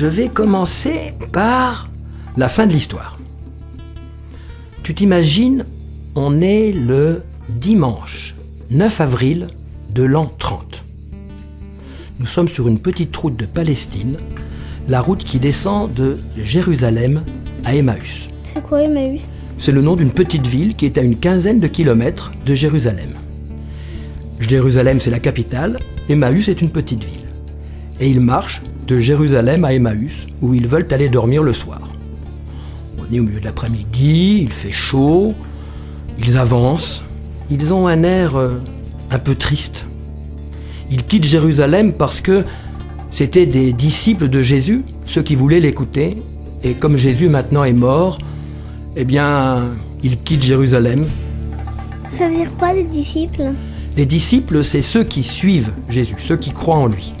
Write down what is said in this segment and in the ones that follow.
je vais commencer par la fin de l'histoire. Tu t'imagines, on est le dimanche 9 avril de l'an 30. Nous sommes sur une petite route de Palestine, la route qui descend de Jérusalem à Emmaüs. C'est quoi Emmaüs? C'est le nom d'une petite ville qui est à une quinzaine de kilomètres de Jérusalem. Jérusalem, c'est la capitale, Emmaüs est une petite ville. Et ils marchent de Jérusalem à Emmaüs, où ils veulent aller dormir le soir. On est au milieu de l'après-midi, il fait chaud, ils avancent, ils ont un air euh, un peu triste. Ils quittent Jérusalem parce que c'était des disciples de Jésus, ceux qui voulaient l'écouter, et comme Jésus maintenant est mort, eh bien, ils quittent Jérusalem. Ça veut dire quoi les disciples? Les disciples, c'est ceux qui suivent Jésus, ceux qui croient en lui.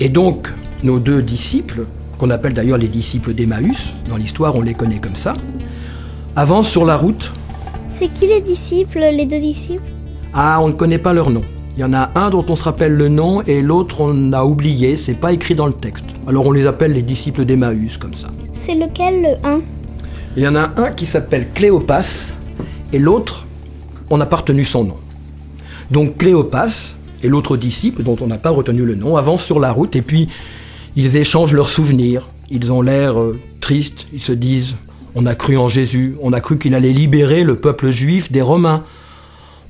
Et donc, nos deux disciples, qu'on appelle d'ailleurs les disciples d'Emmaüs, dans l'histoire on les connaît comme ça, avancent sur la route. C'est qui les disciples, les deux disciples? Ah, on ne connaît pas leur nom. Il y en a un dont on se rappelle le nom et l'autre on a oublié, c'est pas écrit dans le texte. Alors on les appelle les disciples d'Emmaüs comme ça. C'est lequel le 1 Il y en a un qui s'appelle Cléopas et l'autre, on n'a pas retenu son nom. Donc Cléopas et l'autre disciple, dont on n'a pas retenu le nom, avancent sur la route et puis ils échangent leurs souvenirs. Ils ont l'air euh, tristes, ils se disent on a cru en Jésus, on a cru qu'il allait libérer le peuple juif des Romains.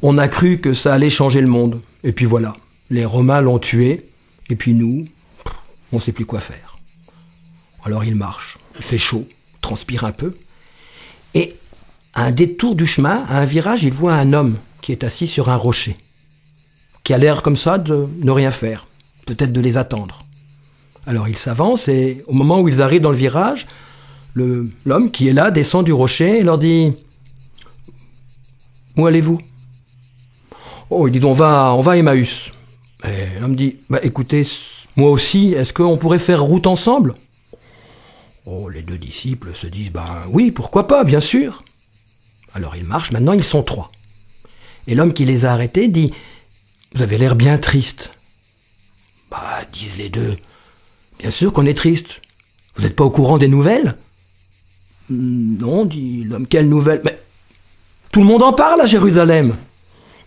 On a cru que ça allait changer le monde. Et puis voilà, les Romains l'ont tué, et puis nous, on ne sait plus quoi faire. Alors il marche, il fait chaud, transpire un peu, et à un détour du chemin, à un virage, il voit un homme qui est assis sur un rocher, qui a l'air comme ça de ne rien faire, peut-être de les attendre. Alors il s'avance et au moment où ils arrivent dans le virage, l'homme qui est là descend du rocher et leur dit Où allez-vous? Oh, il dit On va, on va à Emmaüs. Et l'homme dit Bah écoutez, moi aussi, est-ce qu'on pourrait faire route ensemble? Oh, les deux disciples se disent Ben oui, pourquoi pas, bien sûr. Alors ils marchent, maintenant ils sont trois. Et l'homme qui les a arrêtés dit Vous avez l'air bien triste. Bah, disent les deux. Bien sûr qu'on est triste. Vous n'êtes pas au courant des nouvelles? Hmm, Non, dit l'homme, quelle nouvelle? Mais tout le monde en parle à Jérusalem.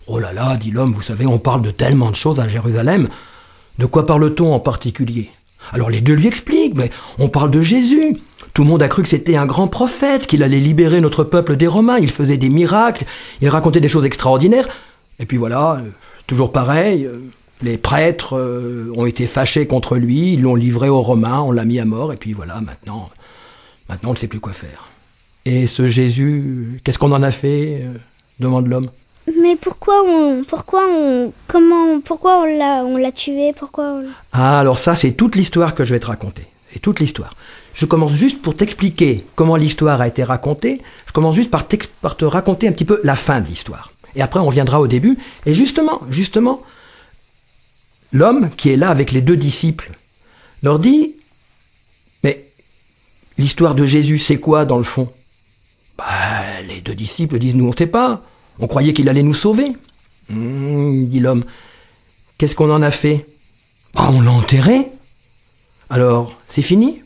Oh là là, dit l'homme, vous savez, on parle de tellement de choses à Jérusalem. De quoi parle-t-on en particulier? Alors les deux lui expliquent, mais on parle de Jésus. Tout le monde a cru que c'était un grand prophète, qu'il allait libérer notre peuple des Romains. Il faisait des miracles, il racontait des choses extraordinaires. Et puis voilà, euh, toujours pareil, euh, les prêtres euh, ont été fâchés contre lui, ils l'ont livré aux Romains, on l'a mis à mort, et puis voilà, maintenant, maintenant on ne sait plus quoi faire. Et ce Jésus, qu'est-ce qu'on en a fait euh, demande l'homme. Mais pourquoi on, pourquoi on, comment, pourquoi on l'a, on l'a tué Pourquoi on... Ah, alors ça, c'est toute l'histoire que je vais te raconter. C'est toute l'histoire. Je commence juste pour t'expliquer comment l'histoire a été racontée. Je commence juste par, par te raconter un petit peu la fin de l'histoire. Et après, on reviendra au début. Et justement, justement, l'homme qui est là avec les deux disciples leur dit, mais l'histoire de Jésus, c'est quoi dans le fond? Bah, Les deux disciples disent, nous, on ne sait pas. On croyait qu'il allait nous sauver. Hum, dit l'homme. Qu'est-ce qu'on en a fait? Bah, on l'a enterré. Alors, c'est fini?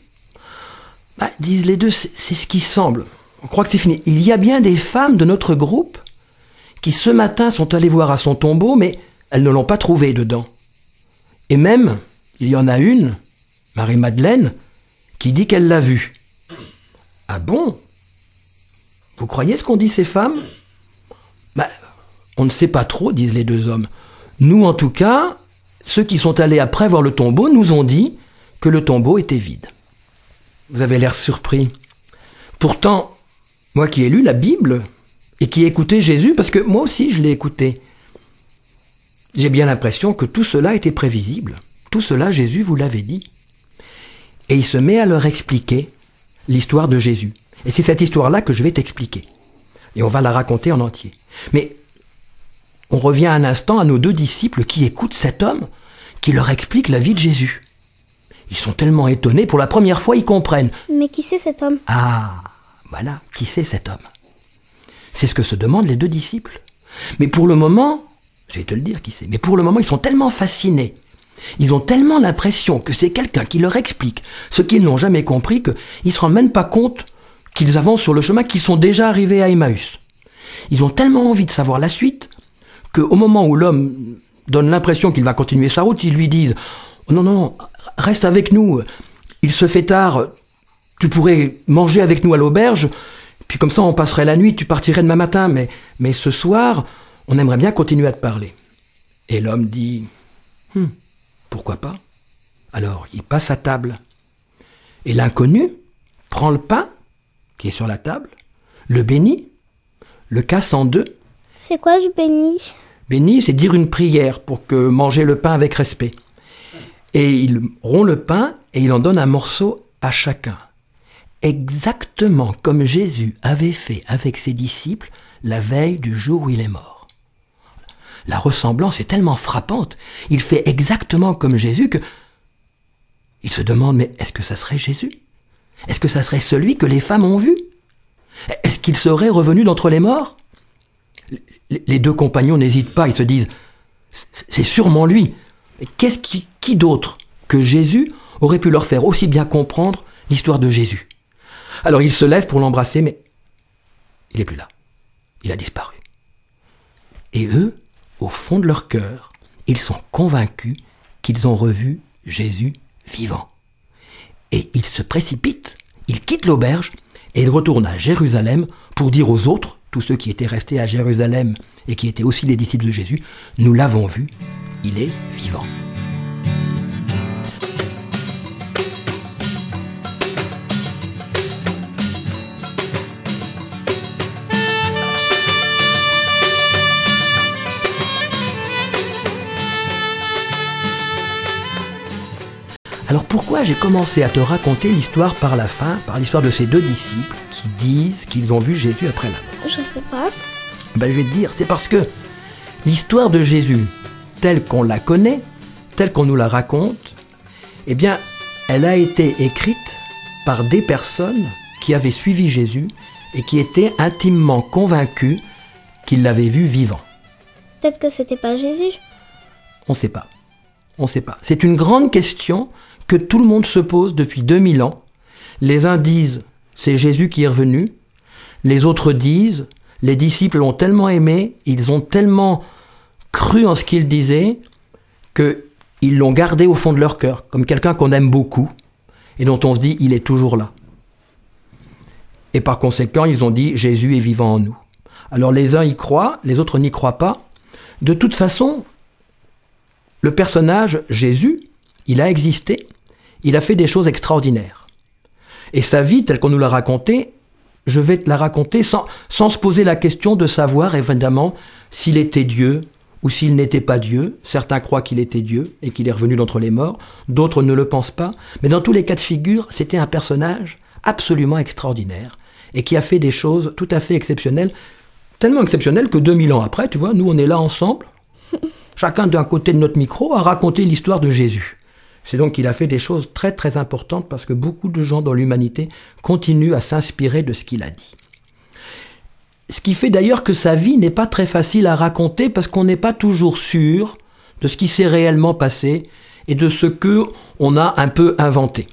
Bah, Disent les deux, c'est c'est ce qui semble. On croit que c'est fini. Il y a bien des femmes de notre groupe qui ce matin sont allées voir à son tombeau, mais elles ne l'ont pas trouvé dedans. Et même, il y en a une, Marie-Madeleine, qui dit qu'elle l'a vu. Ah bon? Vous croyez ce qu'ont dit ces femmes? Bah, on ne sait pas trop, disent les deux hommes. Nous, en tout cas, ceux qui sont allés après voir le tombeau nous ont dit que le tombeau était vide. Vous avez l'air surpris. Pourtant, moi qui ai lu la Bible et qui ai écouté Jésus, parce que moi aussi je l'ai écouté, j'ai bien l'impression que tout cela était prévisible. Tout cela, Jésus vous l'avait dit. Et il se met à leur expliquer l'histoire de Jésus. Et c'est cette histoire-là que je vais t'expliquer. Et on va la raconter en entier. Mais on revient un instant à nos deux disciples qui écoutent cet homme qui leur explique la vie de Jésus. Ils sont tellement étonnés, pour la première fois, ils comprennent. Mais qui c'est cet homme? Ah, voilà, qui c'est cet homme? C'est ce que se demandent les deux disciples. Mais pour le moment, je vais te le dire qui c'est, mais pour le moment, ils sont tellement fascinés. Ils ont tellement l'impression que c'est quelqu'un qui leur explique ce qu'ils n'ont jamais compris qu'ils ne se rendent même pas compte qu'ils avancent sur le chemin, qu'ils sont déjà arrivés à Emmaüs. Ils ont tellement envie de savoir la suite qu'au moment où l'homme donne l'impression qu'il va continuer sa route, ils lui disent Non, non, non, reste avec nous. Il se fait tard. Tu pourrais manger avec nous à l'auberge. Puis comme ça, on passerait la nuit. Tu partirais demain matin. Mais, mais ce soir, on aimerait bien continuer à te parler. Et l'homme dit Hum, pourquoi pas? Alors, il passe à table. Et l'inconnu prend le pain qui est sur la table, le bénit, le casse en deux. C'est quoi du béni Béni, c'est dire une prière pour que manger le pain avec respect. Et il rompt le pain et il en donne un morceau à chacun. Exactement comme Jésus avait fait avec ses disciples la veille du jour où il est mort. La ressemblance est tellement frappante. Il fait exactement comme Jésus que... Il se demande, mais est-ce que ça serait Jésus? Est-ce que ça serait celui que les femmes ont vu? Est-ce qu'il serait revenu d'entre les morts? Les deux compagnons n'hésitent pas, ils se disent, c'est sûrement lui. Qu'est-ce qui, qui d'autre que Jésus aurait pu leur faire aussi bien comprendre l'histoire de Jésus? Alors ils se lèvent pour l'embrasser, mais il n'est plus là. Il a disparu. Et eux, au fond de leur cœur, ils sont convaincus qu'ils ont revu Jésus vivant. Et ils se précipitent, ils quittent l'auberge et ils retournent à Jérusalem pour dire aux autres, tous ceux qui étaient restés à Jérusalem et qui étaient aussi les disciples de Jésus, nous l'avons vu, il est vivant. Alors pourquoi j'ai commencé à te raconter l'histoire par la fin, par l'histoire de ces deux disciples qui disent qu'ils ont vu Jésus après la mort? Je sais pas. ben, Je vais te dire, c'est parce que l'histoire de Jésus, telle qu'on la connaît, telle qu'on nous la raconte, eh bien, elle a été écrite par des personnes qui avaient suivi Jésus et qui étaient intimement convaincus qu'ils l'avaient vu vivant. Peut-être que c'était pas Jésus. On ne sait pas. On ne sait pas. C'est une grande question que tout le monde se pose depuis 2000 ans. Les uns disent c'est Jésus qui est revenu. Les autres disent les disciples l'ont tellement aimé, ils ont tellement cru en ce qu'il disait qu'ils l'ont gardé au fond de leur cœur, comme quelqu'un qu'on aime beaucoup et dont on se dit il est toujours là. Et par conséquent, ils ont dit Jésus est vivant en nous. Alors les uns y croient, les autres n'y croient pas. De toute façon, le personnage Jésus, il a existé, il a fait des choses extraordinaires. Et sa vie, telle qu'on nous l'a racontée, je vais te la raconter sans, se poser la question de savoir évidemment s'il était Dieu ou s'il n'était pas Dieu. Certains croient qu'il était Dieu et qu'il est revenu d'entre les morts, d'autres ne le pensent pas. Mais dans tous les cas de figure, c'était un personnage absolument extraordinaire et qui a fait des choses tout à fait exceptionnelles, tellement exceptionnelles que 2000 ans après, tu vois, nous on est là ensemble, chacun d'un côté de notre micro, à raconter l'histoire de Jésus. C'est donc qu'il a fait des choses très très importantes parce que beaucoup de gens dans l'humanité continuent à s'inspirer de ce qu'il a dit. Ce qui fait d'ailleurs que sa vie n'est pas très facile à raconter parce qu'on n'est pas toujours sûr de ce qui s'est réellement passé et de ce que on a un peu inventé.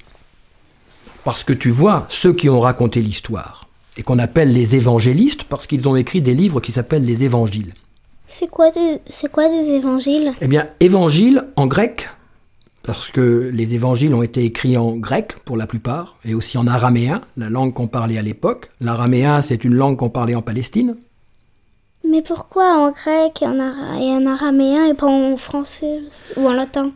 Parce que tu vois, ceux qui ont raconté l'histoire, et qu'on appelle les évangélistes, parce qu'ils ont écrit des livres qui s'appellent les évangiles. C'est quoi, des, quoi des évangiles? Eh bien, évangile en grec, parce que les évangiles ont été écrits en grec pour la plupart, et aussi en araméen, la langue qu'on parlait à l'époque. L'araméen, c'est une langue qu'on parlait en Palestine. Mais pourquoi en grec et en, ara- et en araméen et pas en français ou en latin?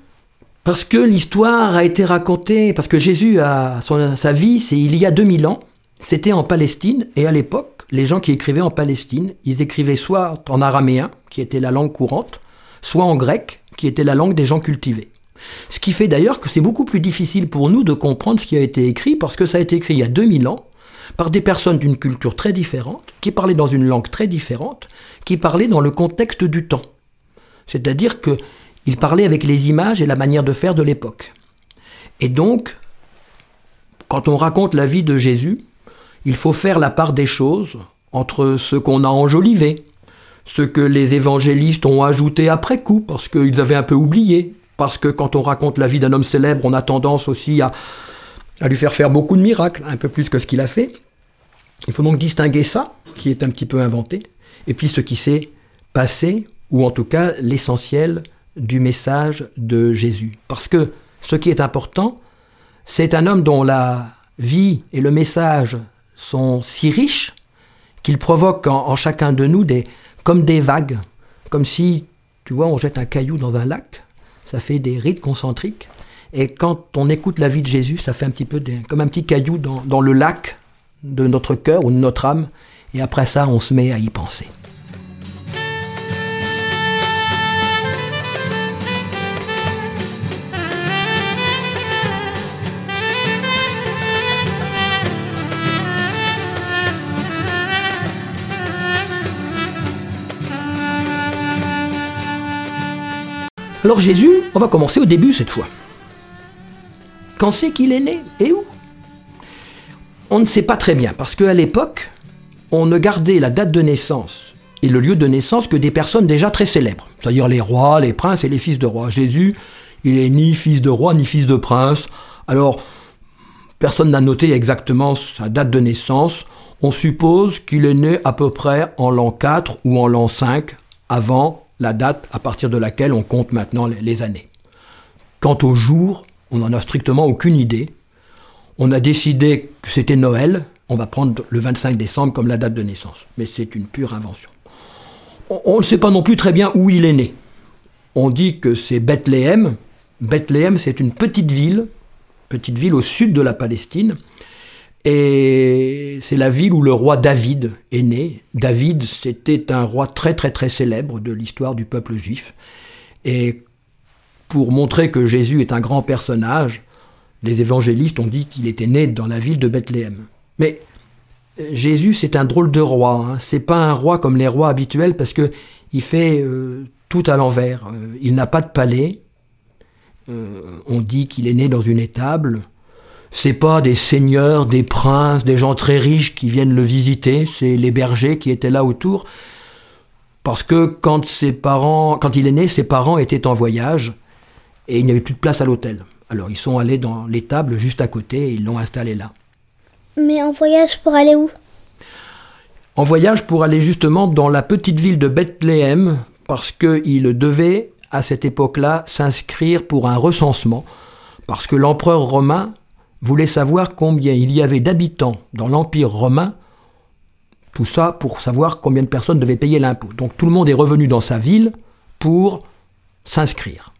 Parce que l'histoire a été racontée, parce que Jésus a son- sa vie, c'est il y a 2000 ans, c'était en Palestine, et à l'époque, les gens qui écrivaient en Palestine, ils écrivaient soit en araméen, qui était la langue courante, soit en grec, qui était la langue des gens cultivés. Ce qui fait d'ailleurs que c'est beaucoup plus difficile pour nous de comprendre ce qui a été écrit, parce que ça a été écrit il y a 2000 ans, par des personnes d'une culture très différente, qui parlaient dans une langue très différente, qui parlaient dans le contexte du temps. C'est-à-dire qu'ils parlaient avec les images et la manière de faire de l'époque. Et donc, quand on raconte la vie de Jésus, il faut faire la part des choses entre ce qu'on a enjolivé, ce que les évangélistes ont ajouté après coup, parce qu'ils avaient un peu oublié, parce que quand on raconte la vie d'un homme célèbre, on a tendance aussi à, lui faire faire beaucoup de miracles, un peu plus que ce qu'il a fait. Il faut donc distinguer ça, qui est un petit peu inventé, et puis ce qui s'est passé, ou en tout cas l'essentiel du message de Jésus. Parce que ce qui est important, c'est un homme dont la vie et le message sont si riches qu'il provoque en, chacun de nous des, comme des vagues, comme si, tu vois, on jette un caillou dans un lac, ça fait des rites concentriques, et quand on écoute la vie de Jésus, ça fait un petit peu comme un petit caillou dans, dans le lac de notre cœur ou de notre âme, et après ça, on se met à y penser. Alors Jésus, on va commencer au début cette fois. Quand c'est qu'il est né et où? On ne sait pas très bien, parce qu'à l'époque, on ne gardait la date de naissance et le lieu de naissance que des personnes déjà très célèbres, c'est-à-dire les rois, les princes et les fils de rois. Jésus, il est ni fils de roi ni fils de prince. Alors, personne n'a noté exactement sa date de naissance. On suppose qu'il est né à peu près en l'an 4 ou en l'an 5 avant la date à partir de laquelle on compte maintenant les années. Quant au jour, on n'en a strictement aucune idée. On a décidé que c'était Noël, on va prendre le 25 décembre comme la date de naissance, mais c'est une pure invention. On ne sait pas non plus très bien où il est né. On dit que c'est Bethléem. Bethléem, c'est une petite ville, petite ville au sud de la Palestine, et c'est la ville où le roi David est né. David, c'était un roi très très très célèbre de l'histoire du peuple juif. Et pour montrer que Jésus est un grand personnage, les évangélistes ont dit qu'il était né dans la ville de Bethléem. Mais euh, Jésus, c'est un drôle de roi. Hein. C'est pas un roi comme les rois habituels parce que il fait euh, tout à l'envers. Euh, il n'a pas de palais. on dit qu'il est né dans une étable c'est pas des seigneurs, des princes, des gens très riches qui viennent le visiter, c'est les bergers qui étaient là autour. Parce que quand ses parents, quand il est né, ses parents étaient en voyage et il n'y avait plus de place à l'hôtel. Alors ils sont allés dans l'étable juste à côté et ils l'ont installé là. Mais en voyage pour aller où? En voyage pour aller justement dans la petite ville de Bethléem parce qu'il devait à cette époque-là s'inscrire pour un recensement parce que l'empereur romain voulait savoir combien il y avait d'habitants dans l'Empire romain, tout ça pour savoir combien de personnes devaient payer l'impôt. Donc tout le monde est revenu dans sa ville pour s'inscrire.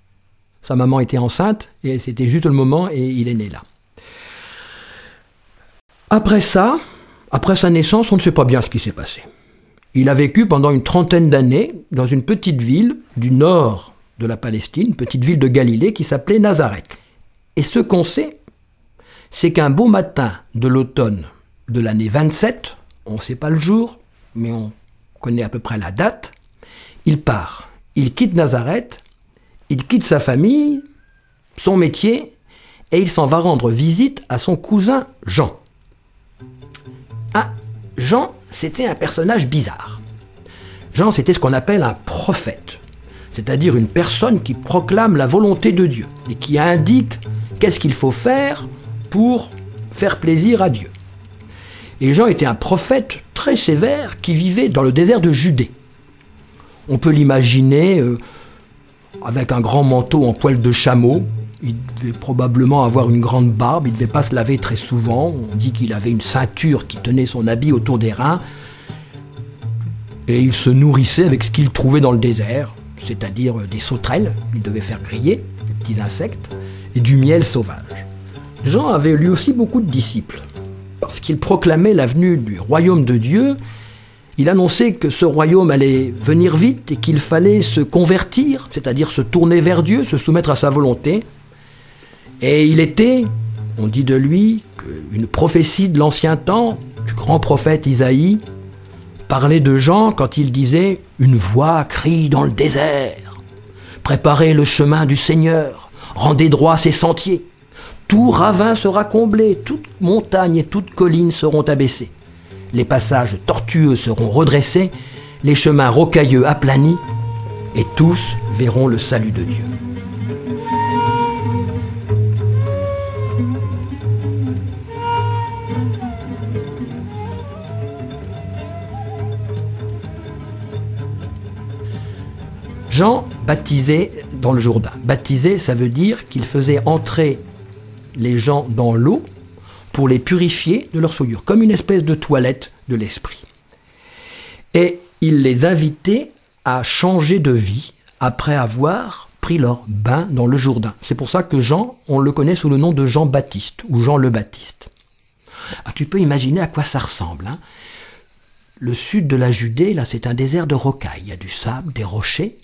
Sa maman était enceinte et c'était juste le moment et il est né là. Après ça, après sa naissance, on ne sait pas bien ce qui s'est passé. Il a vécu pendant une trentaine d'années dans une petite ville du nord de la Palestine, petite ville de Galilée qui s'appelait Nazareth. Et ce qu'on sait, c'est qu'un beau matin de l'automne de l'année 27, on ne sait pas le jour, mais on connaît à peu près la date, il part. Il quitte Nazareth, il quitte sa famille, son métier, et il s'en va rendre visite à son cousin Jean. Ah, Jean, c'était un personnage bizarre. Jean, c'était ce qu'on appelle un prophète, c'est-à-dire une personne qui proclame la volonté de Dieu et qui indique qu'est-ce qu'il faut faire pour faire plaisir à Dieu. Et Jean était un prophète très sévère qui vivait dans le désert de Judée. On peut l'imaginer euh, avec un grand manteau en poil de chameau. Il devait probablement avoir une grande barbe, il ne devait pas se laver très souvent. On dit qu'il avait une ceinture qui tenait son habit autour des reins. Et il se nourrissait avec ce qu'il trouvait dans le désert, c'est-à-dire des sauterelles, il devait faire griller, des petits insectes, et du miel sauvage. Jean avait lui aussi beaucoup de disciples. Parce qu'il proclamait la venue du royaume de Dieu, il annonçait que ce royaume allait venir vite et qu'il fallait se convertir, c'est-à-dire se tourner vers Dieu, se soumettre à sa volonté. Et il était, on dit de lui, une prophétie de l'ancien temps, du grand prophète Isaïe, parlait de Jean quand il disait Une voix crie dans le désert, préparez le chemin du Seigneur, rendez droit ses sentiers. Tout ravin sera comblé, toute montagne et toute colline seront abaissées. Les passages tortueux seront redressés, les chemins rocailleux aplanis, et tous verront le salut de Dieu. Jean baptisé dans le Jourdain. Baptisé, ça veut dire qu'il faisait entrer les gens dans l'eau pour les purifier de leur souillure, comme une espèce de toilette de l'esprit. Et il les invitait à changer de vie après avoir pris leur bain dans le Jourdain. C'est pour ça que Jean, on le connaît sous le nom de Jean Baptiste ou Jean le Baptiste. Ah, tu peux imaginer à quoi ça ressemble. Hein. le sud de la Judée, là, c'est un désert de rocailles. Il y a du sable, des rochers.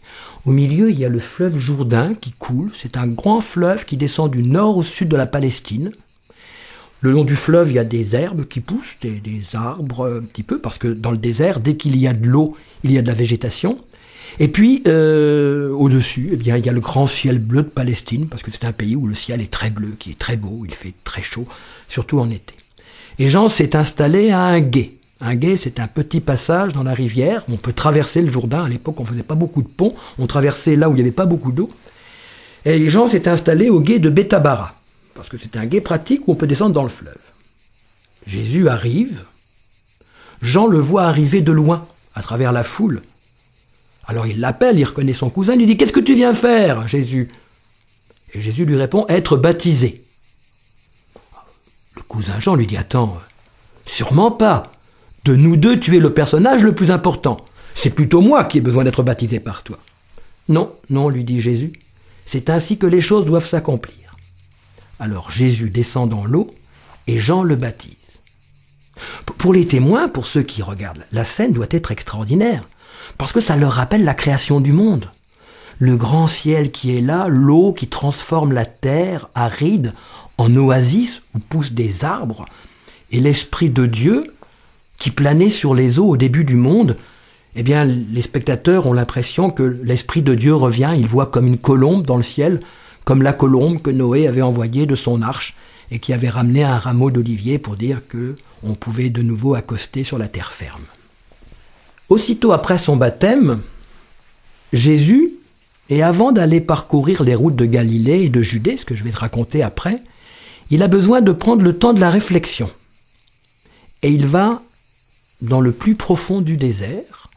Au milieu, il y a le fleuve Jourdain qui coule. C'est un grand fleuve qui descend du nord au sud de la Palestine. Le long du fleuve, il y a des herbes qui poussent, des, arbres un petit peu, parce que dans le désert, dès qu'il y a de l'eau, il y a de la végétation. Et puis, euh, au-dessus, eh bien, il y a le grand ciel bleu de Palestine, parce que c'est un pays où le ciel est très bleu, qui est très beau, il fait très chaud, surtout en été. Et Jean s'est installé à un gué. Un gué, c'est un petit passage dans la rivière. On peut traverser le Jourdain. À l'époque, on ne faisait pas beaucoup de ponts. On traversait là où il n'y avait pas beaucoup d'eau. Et Jean s'est installé au gué de Betabara. Parce que c'est un gué pratique où on peut descendre dans le fleuve. Jésus arrive. Jean le voit arriver de loin, à travers la foule. Alors il l'appelle, il reconnaît son cousin, il lui dit Qu'est-ce que tu viens faire, Jésus? Et Jésus lui répond Être baptisé. Le cousin Jean lui dit Attends, sûrement pas. De nous deux, tu es le personnage le plus important. C'est plutôt moi qui ai besoin d'être baptisé par toi. Non, non, lui dit Jésus. C'est ainsi que les choses doivent s'accomplir. Alors Jésus descend dans l'eau et Jean le baptise. Pour les témoins, pour ceux qui regardent, la scène doit être extraordinaire parce que ça leur rappelle la création du monde. Le grand ciel qui est là, l'eau qui transforme la terre aride en oasis où poussent des arbres, et l'Esprit de Dieu qui planait sur les eaux au début du monde, eh bien, les spectateurs ont l'impression que l'Esprit de Dieu revient, il voit comme une colombe dans le ciel, comme la colombe que Noé avait envoyée de son arche et qui avait ramené un rameau d'olivier pour dire que on pouvait de nouveau accoster sur la terre ferme. Aussitôt après son baptême, Jésus, et avant d'aller parcourir les routes de Galilée et de Judée, ce que je vais te raconter après, il a besoin de prendre le temps de la réflexion. Et il va dans le plus profond du désert,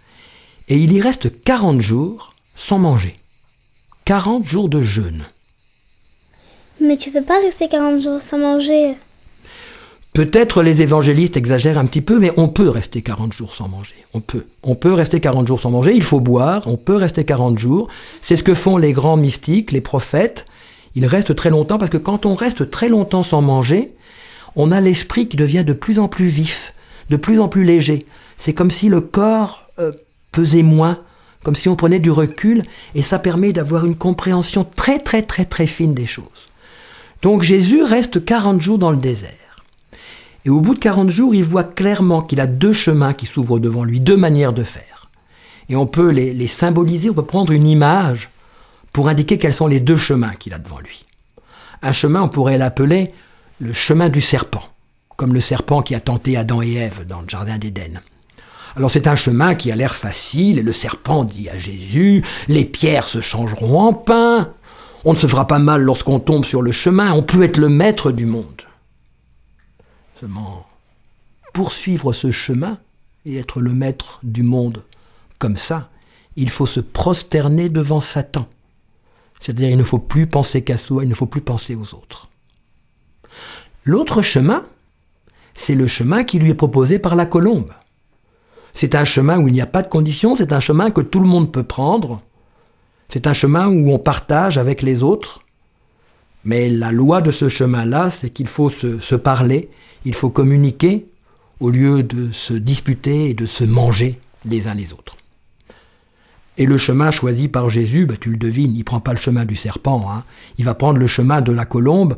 et il y reste 40 jours sans manger. 40 jours de jeûne. Mais tu ne peux pas rester 40 jours sans manger? Peut-être les évangélistes exagèrent un petit peu, mais on peut rester 40 jours sans manger. On peut. On peut rester 40 jours sans manger, il faut boire, on peut rester 40 jours. C'est ce que font les grands mystiques, les prophètes. Ils restent très longtemps parce que quand on reste très longtemps sans manger, on a l'esprit qui devient de plus en plus vif, de plus en plus léger. C'est comme si le corps euh, pesait moins, comme si on prenait du recul, et ça permet d'avoir une compréhension très très très très fine des choses. Donc Jésus reste 40 jours dans le désert. Et au bout de 40 jours, il voit clairement qu'il a deux chemins qui s'ouvrent devant lui, deux manières de faire. Et on peut les, symboliser, on peut prendre une image pour indiquer quels sont les deux chemins qu'il a devant lui. Un chemin, on pourrait l'appeler le chemin du serpent, comme le serpent qui a tenté Adam et Ève dans le Jardin d'Éden. Alors c'est un chemin qui a l'air facile, et le serpent dit à Jésus, les pierres se changeront en pain, on ne se fera pas mal lorsqu'on tombe sur le chemin, on peut être le maître du monde poursuivre ce chemin et être le maître du monde comme ça, il faut se prosterner devant Satan. C'est-à-dire il ne faut plus penser qu'à soi, il ne faut plus penser aux autres. L'autre chemin, c'est le chemin qui lui est proposé par la colombe. C'est un chemin où il n'y a pas de conditions, c'est un chemin que tout le monde peut prendre, c'est un chemin où on partage avec les autres, mais la loi de ce chemin-là, c'est qu'il faut se, parler, il faut communiquer au lieu de se disputer et de se manger les uns les autres. Et le chemin choisi par Jésus, bah, tu le devines, il ne prend pas le chemin du serpent, hein. il va prendre le chemin de la colombe,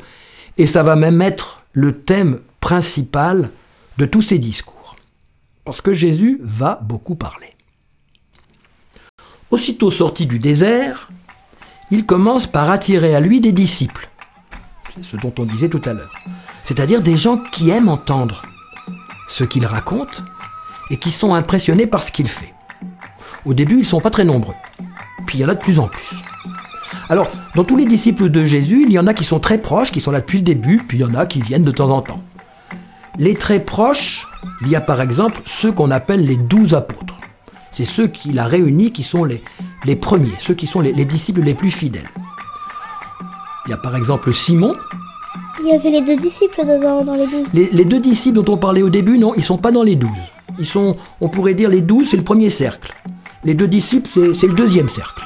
et ça va même être le thème principal de tous ses discours. Parce que Jésus va beaucoup parler. Aussitôt sorti du désert, il commence par attirer à lui des disciples. C'est ce dont on disait tout à l'heure c'est-à-dire des gens qui aiment entendre ce qu'il raconte et qui sont impressionnés par ce qu'il fait. Au début, ils ne sont pas très nombreux, puis il y en a de plus en plus. Alors, dans tous les disciples de Jésus, il y en a qui sont très proches, qui sont là depuis le début, puis il y en a qui viennent de temps en temps. Les très proches, il y a par exemple ceux qu'on appelle les douze apôtres. C'est ceux qu'il a réunis qui sont les, les premiers, ceux qui sont les, les disciples les plus fidèles. Il y a par exemple Simon. Il y avait les deux disciples dedans, dans les douze. Les, les deux disciples dont on parlait au début, non, ils sont pas dans les douze. Ils sont, on pourrait dire, les douze, c'est le premier cercle. Les deux disciples, c'est le deuxième cercle.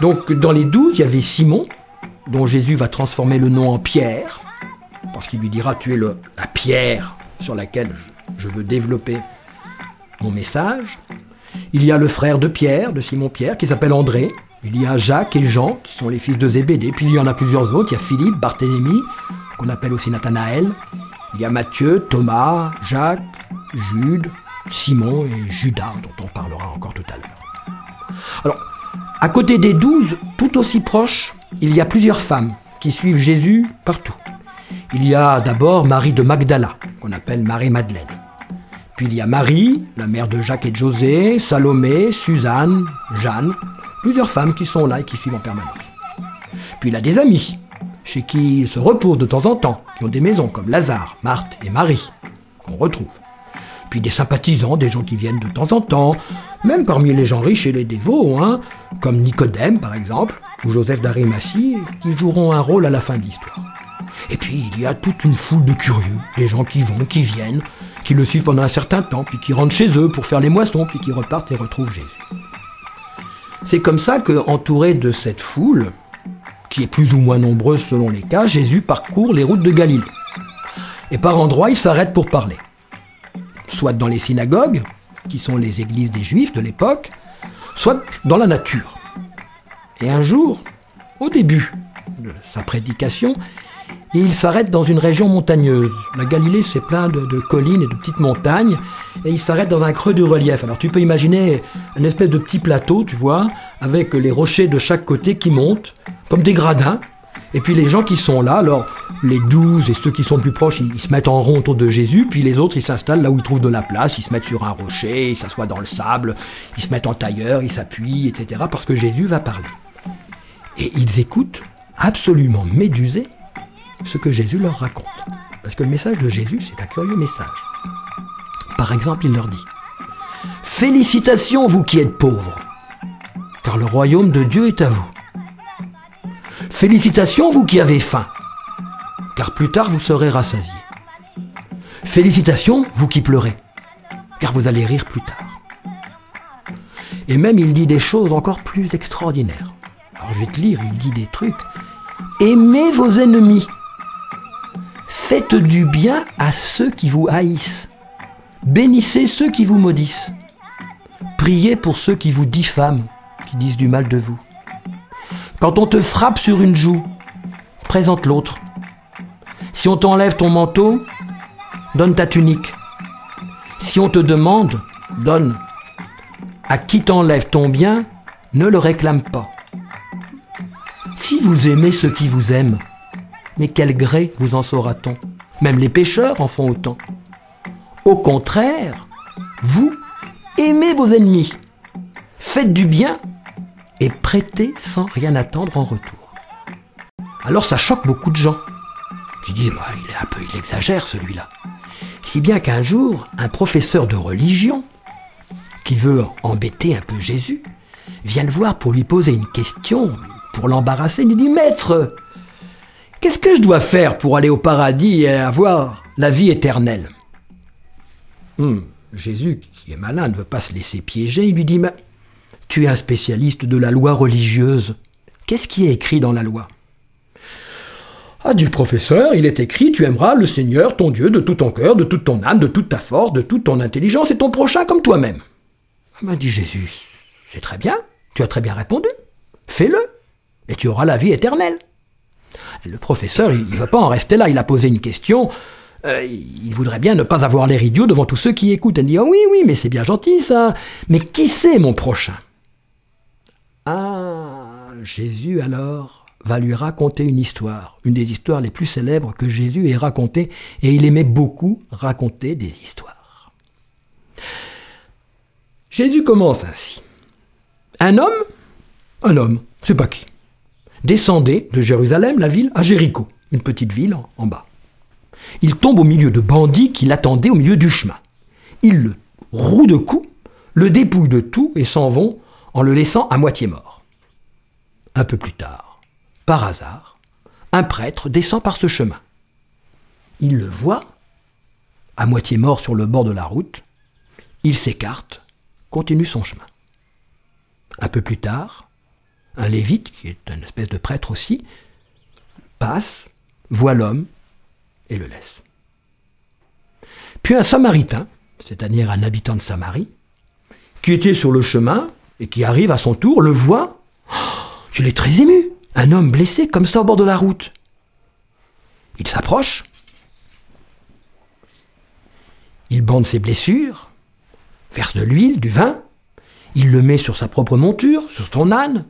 Donc dans les douze, il y avait Simon, dont Jésus va transformer le nom en Pierre, parce qu'il lui dira, tu es le, pierre sur laquelle je, veux développer mon message. Il y a le frère de Pierre, de Simon Pierre, qui s'appelle André. Il y a Jacques et Jean, qui sont les fils de Zébédée. Puis il y en a plusieurs autres. Il y a Philippe, Barthélemy, qu'on appelle aussi Nathanaël. Il y a Matthieu, Thomas, Jacques, Jude, Simon et Judas, dont on parlera encore tout à l'heure. Alors, à côté des douze, tout aussi proches, il y a plusieurs femmes qui suivent Jésus partout. Il y a d'abord Marie de Magdala, qu'on appelle Marie-Madeleine. Puis il y a Marie, la mère de Jacques et de José, Salomé, Suzanne, Jeanne, plusieurs femmes qui sont là et qui suivent en permanence. Puis il a des amis, chez qui il se repose de temps en temps, qui ont des maisons comme Lazare, Marthe et Marie, qu'on retrouve. Puis des sympathisants, des gens qui viennent de temps en temps, même parmi les gens riches et les dévots, hein, comme Nicodème par exemple, ou Joseph d'Arimathie, qui joueront un rôle à la fin de l'histoire. Et puis il y a toute une foule de curieux, des gens qui vont, qui viennent, qui le suivent pendant un certain temps, puis qui rentrent chez eux pour faire les moissons, puis qui repartent et retrouvent Jésus. C'est comme ça que, entouré de cette foule, qui est plus ou moins nombreuse selon les cas, Jésus parcourt les routes de Galilée. Et par endroits, il s'arrête pour parler. Soit dans les synagogues, qui sont les églises des Juifs de l'époque, soit dans la nature. Et un jour, au début de sa prédication, il s'arrête dans une région montagneuse. La Galilée, c'est plein de, de collines et de petites montagnes, et il s'arrête dans un creux du relief. Alors tu peux imaginer un espèce de petit plateau, tu vois, avec les rochers de chaque côté qui montent, comme des gradins. Et puis les gens qui sont là, alors les douze et ceux qui sont plus proches, ils, ils se mettent en rond autour de Jésus, puis les autres, ils s'installent là où ils trouvent de la place, ils se mettent sur un rocher, ils s'assoient dans le sable, ils se mettent en tailleur, ils s'appuient, etc., parce que Jésus va parler. Et ils écoutent, absolument médusés, ce que Jésus leur raconte. Parce que le message de Jésus, c'est un curieux message. Par exemple, il leur dit Félicitations, vous qui êtes pauvres, car le royaume de Dieu est à vous. Félicitations, vous qui avez faim, car plus tard vous serez rassasiés. Félicitations, vous qui pleurez, car vous allez rire plus tard. Et même il dit des choses encore plus extraordinaires. Alors je vais te lire, il dit des trucs. Aimez vos ennemis. Faites du bien à ceux qui vous haïssent. Bénissez ceux qui vous maudissent. Priez pour ceux qui vous diffament, qui disent du mal de vous. Quand on te frappe sur une joue, présente l'autre. Si on t'enlève ton manteau, donne ta tunique. Si on te demande, donne. À qui t'enlève ton bien, ne le réclame pas. Si vous aimez ceux qui vous aiment, mais quel gré vous en saura-t-on? Même les pécheurs en font autant. Au contraire, vous aimez vos ennemis, faites du bien et prêtez sans rien attendre en retour. Alors ça choque beaucoup de gens qui disent bah, il est un peu il exagère celui-là. Si bien qu'un jour, un professeur de religion qui veut embêter un peu Jésus vient le voir pour lui poser une question, pour l'embarrasser. Il lui dit Maître, qu'est-ce que je dois faire pour aller au paradis et avoir la vie éternelle Hmm, Jésus, qui est malin, ne veut pas se laisser piéger. Il lui dit Mais tu es un spécialiste de la loi religieuse. Qu'est-ce qui est écrit dans la loi ah, dit le professeur, il est écrit, tu aimeras le Seigneur, ton Dieu, de tout ton cœur, de toute ton âme, de toute ta force, de toute ton intelligence et ton prochain comme toi-même. Ah ben, dit Jésus, c'est très bien, tu as très bien répondu. Fais-le, et tu auras la vie éternelle. Le professeur, il ne va pas en rester là, il a posé une question. Euh, il voudrait bien ne pas avoir l'air idiot devant tous ceux qui écoutent. Il dit, oh oui, oui, mais c'est bien gentil ça. Mais qui c'est mon prochain? Ah, Jésus alors va lui raconter une histoire, une des histoires les plus célèbres que Jésus ait racontées, et il aimait beaucoup raconter des histoires. Jésus commence ainsi. Un homme, un homme, c'est pas qui, descendait de Jérusalem, la ville, à Jéricho, une petite ville en, en bas. Il tombe au milieu de bandits qui l'attendaient au milieu du chemin. Ils le rouent de coups, le dépouillent de tout et s'en vont en le laissant à moitié mort. Un peu plus tard, par hasard, un prêtre descend par ce chemin. Il le voit, à moitié mort sur le bord de la route, il s'écarte, continue son chemin. Un peu plus tard, un lévite, qui est une espèce de prêtre aussi, passe, voit l'homme et le laisse. Puis un samaritain, c'est-à-dire un habitant de Samarie, qui était sur le chemin et qui arrive à son tour, le voit. Oh, il est très ému. Un homme blessé comme ça au bord de la route. Il s'approche. Il bande ses blessures, verse de l'huile, du vin. Il le met sur sa propre monture, sur son âne.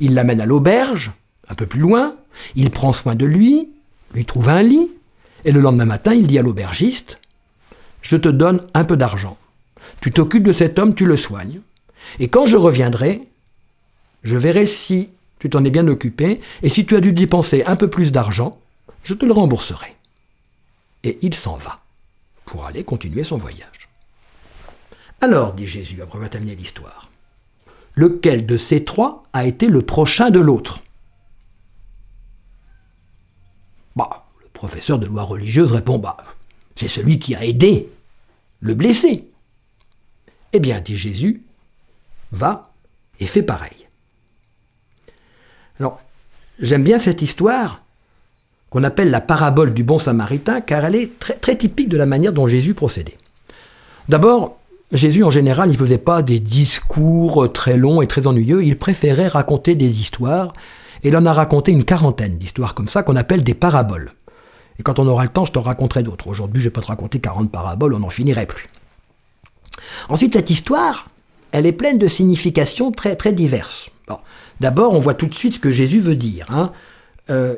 Il l'amène à l'auberge, un peu plus loin. Il prend soin de lui, lui trouve un lit. Et le lendemain matin, il dit à l'aubergiste Je te donne un peu d'argent. Tu t'occupes de cet homme, tu le soignes. Et quand je reviendrai, je verrai si tu t'en es bien occupé, et si tu as dû dépenser un peu plus d'argent, je te le rembourserai. Et il s'en va, pour aller continuer son voyage. Alors, dit Jésus, après avoir terminé l'histoire, lequel de ces trois a été le prochain de l'autre? Bah, le professeur de loi religieuse répond, bah, c'est celui qui a aidé le blessé. Eh bien, dit Jésus, va et fais pareil. Alors, j'aime bien cette histoire qu'on appelle la parabole du bon samaritain, car elle est très, très typique de la manière dont Jésus procédait. D'abord, Jésus, en général, il ne faisait pas des discours très longs et très ennuyeux, il préférait raconter des histoires, et il en a raconté une quarantaine d'histoires comme ça qu'on appelle des paraboles. Et quand on aura le temps, je t'en raconterai d'autres. Aujourd'hui, je ne vais pas te raconter 40 paraboles, on n'en finirait plus. Ensuite, cette histoire, elle est pleine de significations très, très diverses. D'abord, on voit tout de suite ce que Jésus veut dire. Hein. Euh,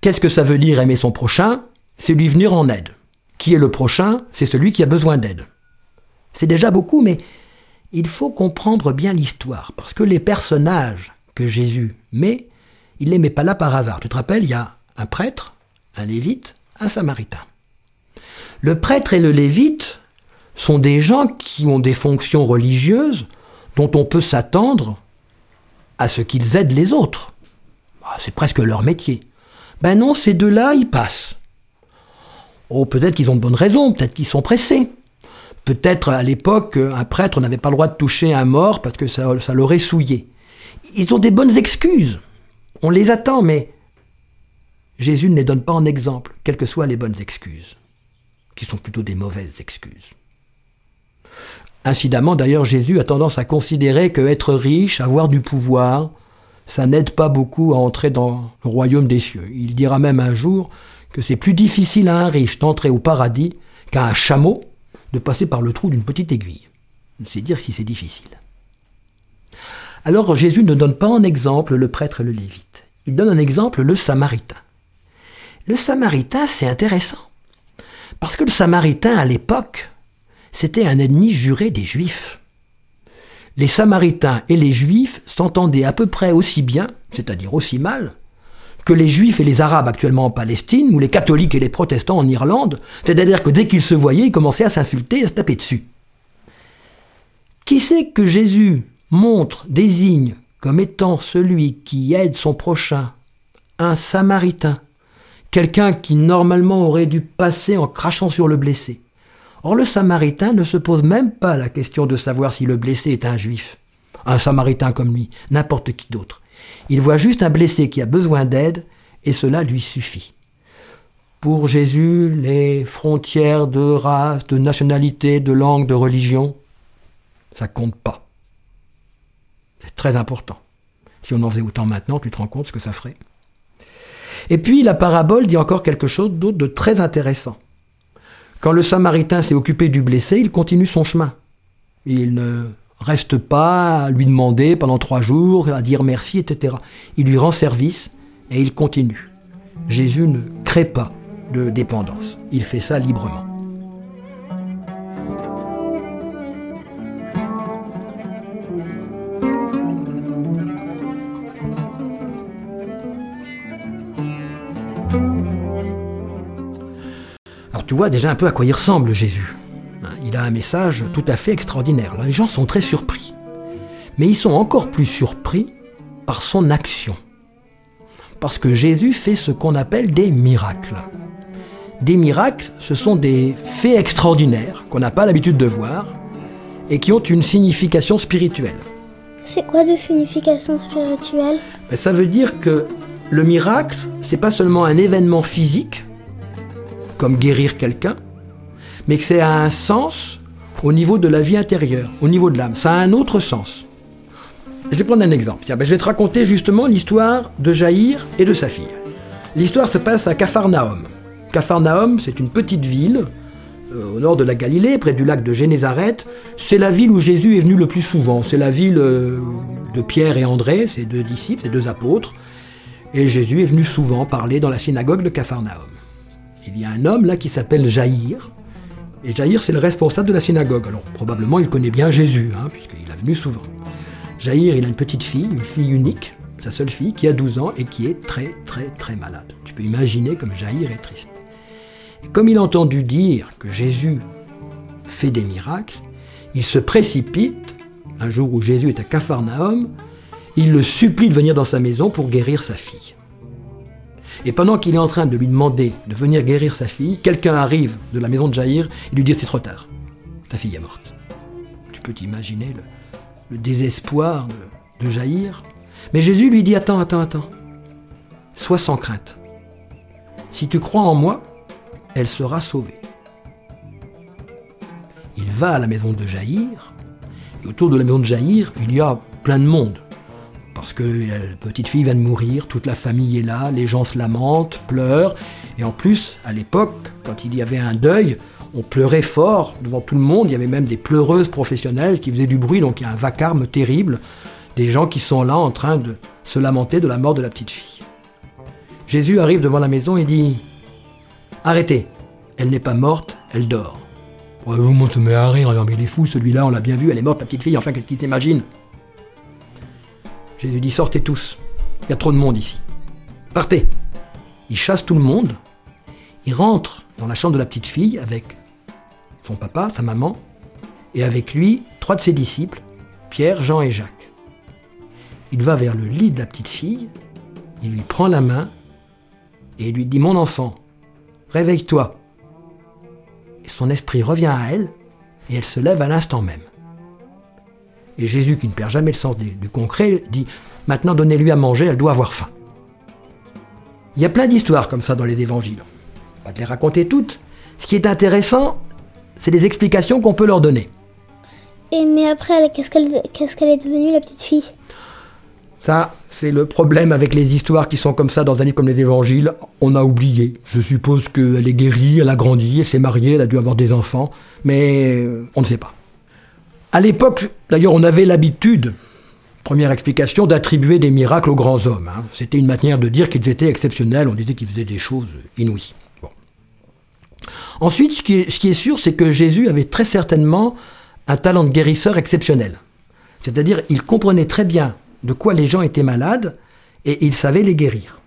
qu'est-ce que ça veut dire aimer son prochain? C'est lui venir en aide. Qui est le prochain? C'est celui qui a besoin d'aide. C'est déjà beaucoup, mais il faut comprendre bien l'histoire, parce que les personnages que Jésus met, il ne les met pas là par hasard. Tu te rappelles, il y a un prêtre, un lévite, un samaritain. Le prêtre et le lévite sont des gens qui ont des fonctions religieuses dont on peut s'attendre à ce qu'ils aident les autres. Bah, c'est presque leur métier. Ben non, ces deux-là, ils passent. Oh, peut-être qu'ils ont de bonnes raisons, peut-être qu'ils sont pressés. Peut-être à l'époque, un prêtre n'avait pas le droit de toucher un mort parce que ça, l'aurait souillé. Ils ont des bonnes excuses. On les attend, mais Jésus ne les donne pas en exemple, quelles que soient les bonnes excuses, qui sont plutôt des mauvaises excuses. Incidemment, d'ailleurs, Jésus a tendance à considérer que être riche, avoir du pouvoir, ça n'aide pas beaucoup à entrer dans le royaume des cieux. Il dira même un jour que c'est plus difficile à un riche d'entrer au paradis qu'à un chameau de passer par le trou d'une petite aiguille. C'est dire si c'est difficile. Alors Jésus ne donne pas en exemple le prêtre et le lévite. Il donne en exemple le samaritain. Le samaritain, c'est intéressant. Parce que le samaritain, à l'époque, c'était un ennemi juré des Juifs. Les Samaritains et les Juifs s'entendaient à peu près aussi bien, c'est-à-dire aussi mal, que les Juifs et les Arabes actuellement en Palestine, ou les catholiques et les protestants en Irlande, c'est-à-dire que dès qu'ils se voyaient, ils commençaient à s'insulter et à se taper dessus. Qui sait que Jésus montre, désigne comme étant celui qui aide son prochain, un Samaritain, quelqu'un qui normalement aurait dû passer en crachant sur le blessé Or le Samaritain ne se pose même pas la question de savoir si le blessé est un juif, un Samaritain comme lui, n'importe qui d'autre. Il voit juste un blessé qui a besoin d'aide, et cela lui suffit. Pour Jésus, les frontières de race, de nationalité, de langue, de religion, ça compte pas. C'est très important. Si on en faisait autant maintenant, tu te rends compte ce que ça ferait. Et puis la parabole dit encore quelque chose d'autre de très intéressant. Quand le Samaritain s'est occupé du blessé, il continue son chemin. Il ne reste pas à lui demander pendant trois jours, à dire merci, etc. Il lui rend service et il continue. Jésus ne crée pas de dépendance. Il fait ça librement. tu vois déjà un peu à quoi il ressemble Jésus. Il a un message tout à fait extraordinaire. Les gens sont très surpris. Mais ils sont encore plus surpris par son action. Parce que Jésus fait ce qu'on appelle des miracles. Des miracles, ce sont des faits extraordinaires qu'on n'a pas l'habitude de voir et qui ont une signification spirituelle. C'est quoi des significations spirituelles? Ben, Ça veut dire que le miracle, c'est pas seulement un événement physique, comme guérir quelqu'un, mais que c'est un sens au niveau de la vie intérieure, au niveau de l'âme. Ça a un autre sens. Je vais prendre un exemple. Ben, je vais te raconter justement l'histoire de Jaïr et de sa fille. L'histoire se passe à Capharnaüm. Capharnaüm, c'est une petite ville euh, au nord de la Galilée, près du lac de Génézareth. C'est la ville où Jésus est venu le plus souvent. C'est la ville euh, de Pierre et André, ses deux disciples, ses deux apôtres. Et Jésus est venu souvent parler dans la synagogue de Capharnaüm. Il y a un homme là qui s'appelle Jaïr. Et Jaïr, c'est le responsable de la synagogue. Alors probablement il connaît bien Jésus, hein, puisqu'il est venu souvent. Jaïr, il a une petite fille, une fille unique, sa seule fille, qui a 12 ans et qui est très très très malade. Tu peux imaginer comme Jaïr est triste. Et comme il a entendu dire que Jésus fait des miracles, il se précipite, un jour où Jésus est à Capharnaüm, il le supplie de venir dans sa maison pour guérir sa fille. Et pendant qu'il est en train de lui demander de venir guérir sa fille, quelqu'un arrive de la maison de Jaïr et lui dit c'est trop tard, ta fille est morte. Tu peux t'imaginer le, désespoir de Jaïr. Mais Jésus lui dit attends, attends, attends, sois sans crainte. Si tu crois en moi, elle sera sauvée. Il va à la maison de Jaïr, et autour de la maison de Jaïr, il y a plein de monde. Parce que la petite fille vient de mourir, toute la famille est là, les gens se lamentent, pleurent. Et en plus, à l'époque, quand il y avait un deuil, on pleurait fort devant tout le monde. Il y avait même des pleureuses professionnelles qui faisaient du bruit, donc il y a un vacarme terrible. Des gens qui sont là en train de se lamenter de la mort de la petite fille. Jésus arrive devant la maison et dit Arrêtez, elle n'est pas morte, elle dort. Ouais, monde se met à rire, mais il est fou celui-là, on l'a bien vu, elle est morte la petite fille, enfin qu'est-ce qu'il t'imagine Jésus dit Sortez tous, il y a trop de monde ici. Partez Il chasse tout le monde, il rentre dans la chambre de la petite fille avec son papa, sa maman, et avec lui trois de ses disciples, Pierre, Jean et Jacques. Il va vers le lit de la petite fille, il lui prend la main et il lui dit Mon enfant, réveille-toi. Et son esprit revient à elle et elle se lève à l'instant même. Et Jésus, qui ne perd jamais le sens du, du concret, dit Maintenant donnez-lui à manger, elle doit avoir faim. Il y a plein d'histoires comme ça dans les évangiles. Pas de les raconter toutes. Ce qui est intéressant, c'est les explications qu'on peut leur donner. Et mais après, elle- qu'est-ce qu'elle qu'est-ce qu'elle est devenue, la petite fille? Ça, c'est le problème avec les histoires qui sont comme ça dans un livre comme les évangiles. On a oublié. Je suppose qu'elle est guérie, elle a grandi, elle s'est mariée, elle a dû avoir des enfants, mais euh, on ne sait pas. À l'époque, d'ailleurs, on avait l'habitude, première explication, d'attribuer des miracles aux grands hommes. hein. C'était une manière de dire qu'ils étaient exceptionnels, on disait qu'ils faisaient des choses inouïes. Ensuite, ce qui est, sûr, c'est que Jésus avait très certainement un talent de guérisseur exceptionnel. C'est-à-dire, il comprenait très bien de quoi les gens étaient malades et il savait les guérir.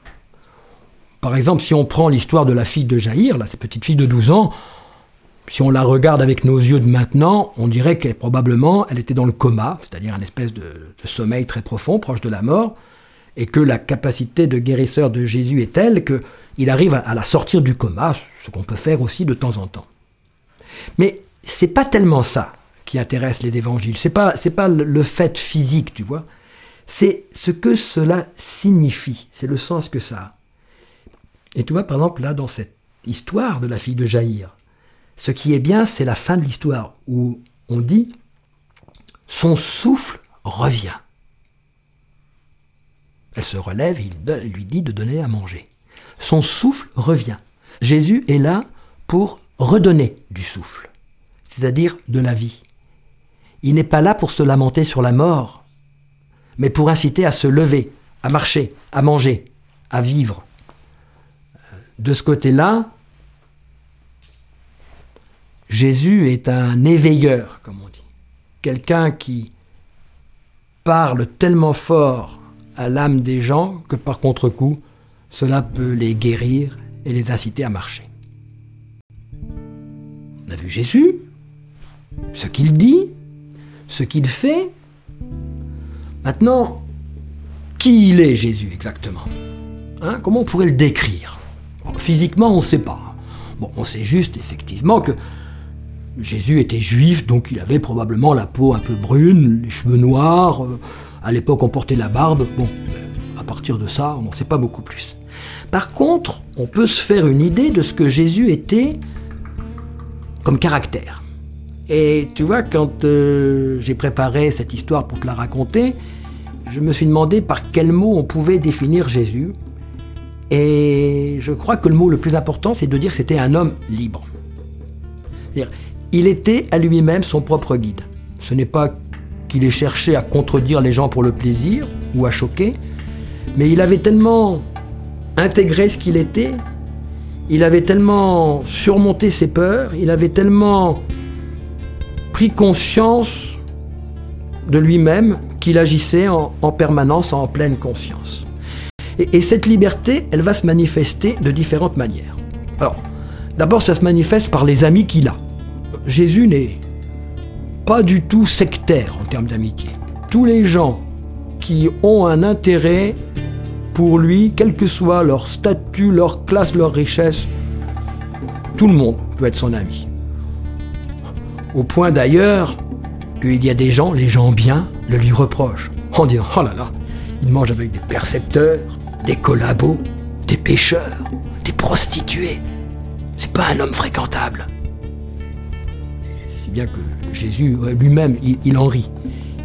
Par exemple, si on prend l'histoire de la fille de Jaïr, cette petite fille de 12 ans, si on la regarde avec nos yeux de maintenant, on dirait qu'elle probablement elle était dans le coma, c'est-à-dire un espèce de, sommeil très profond, proche de la mort, et que la capacité de guérisseur de Jésus est telle qu'il arrive à, la sortir du coma, ce qu'on peut faire aussi de temps en temps. Mais c'est pas tellement ça qui intéresse les évangiles. C'est pas c'est pas le fait physique, tu vois. C'est ce que cela signifie. C'est le sens que ça a. Et tu vois, par exemple, là, dans cette histoire de la fille de Jaïr, ce qui est bien, c'est la fin de l'histoire où on dit son souffle revient. Elle se relève il lui dit de donner à manger. Son souffle revient. Jésus est là pour redonner du souffle, c'est-à-dire de la vie. Il n'est pas là pour se lamenter sur la mort, mais pour inciter à se lever, à marcher, à manger, à vivre. De ce côté-là, Jésus est un éveilleur, comme on dit. Quelqu'un qui parle tellement fort à l'âme des gens que par contre-coup, cela peut les guérir et les inciter à marcher. On a vu Jésus, ce qu'il dit, ce qu'il fait, Maintenant, qui il est Jésus exactement? Hein? Comment on pourrait le décrire? Physiquement, on ne sait pas. Bon, on sait juste effectivement que Jésus était juif, donc il avait probablement la peau un peu brune, les cheveux noirs. Euh, à l'époque, on portait la barbe. Bon, à partir de ça, on n'en sait pas beaucoup plus. Par contre, on peut se faire une idée de ce que Jésus était comme caractère. Et tu vois, quand euh, j'ai préparé cette histoire pour te la raconter, je me suis demandé par quel mot on pouvait définir Jésus. Et je crois que le mot le plus important, c'est de dire que c'était un homme libre. Il était à lui-même son propre guide. Ce n'est pas qu'il ait cherché à contredire les gens pour le plaisir ou à choquer, mais il avait tellement intégré ce qu'il était, il avait tellement surmonté ses peurs, il avait tellement pris conscience de lui-même qu'il agissait en, permanence en pleine conscience. Et, et, cette liberté, elle va se manifester de différentes manières. Alors, d'abord, ça se manifeste par les amis qu'il a. Jésus n'est pas du tout sectaire en termes d'amitié. Tous les gens qui ont un intérêt pour lui, quel que soit leur statut, leur classe, leur richesse, tout le monde peut être son ami. Au point d'ailleurs qu'il y a des gens, les gens bien, le lui reprochent, en disant Oh là là, il mange avec des percepteurs, des collabos, des pêcheurs, des prostituées. C'est pas un homme fréquentable. Bien que Jésus lui-même, il, en rit.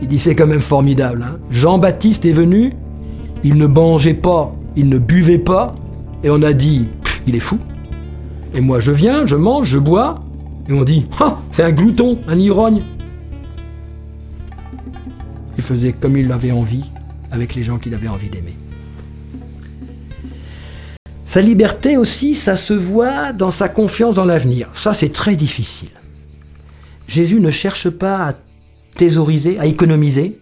Il dit C'est quand même formidable. Hein. Jean-Baptiste est venu, il ne mangeait pas, il ne buvait pas, et on a dit Il est fou. Et moi je viens, je mange, je bois, et on dit Ah, c'est un glouton, un ivrogne. Il faisait comme il avait envie, avec les gens qu'il avait envie d'aimer. Sa liberté aussi, ça se voit dans sa confiance dans l'avenir. Ça, c'est très difficile. Jésus ne cherche pas à thésauriser, à économiser,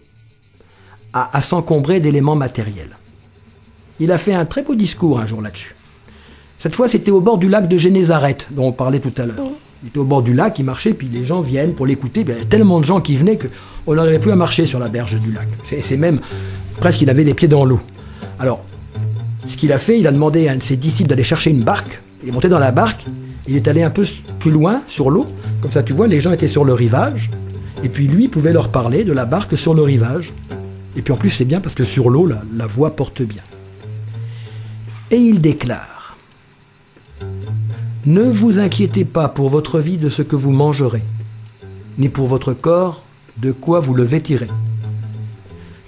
à, s'encombrer d'éléments matériels. Il a fait un très beau discours un jour là-dessus. Cette fois, c'était au bord du lac de Génézareth, dont on parlait tout à l'heure. Il était au bord du lac, il marchait, puis les gens viennent pour l'écouter. Il y avait tellement de gens qui venaient qu'on n'arrivait plus à marcher sur la berge du lac. C'est même presque qu'il avait les pieds dans l'eau. Alors, ce qu'il a fait, il a demandé à un de ses disciples d'aller chercher une barque. Il est monté dans la barque, il est allé un peu plus loin sur l'eau. Comme ça, tu vois, les gens étaient sur le rivage. Et puis lui pouvait leur parler de la barque sur le rivage. Et puis en plus, c'est bien parce que sur l'eau, la, voix porte bien. Et il déclare Ne vous inquiétez pas pour votre vie de ce que vous mangerez, ni pour votre corps de quoi vous le vêtirez.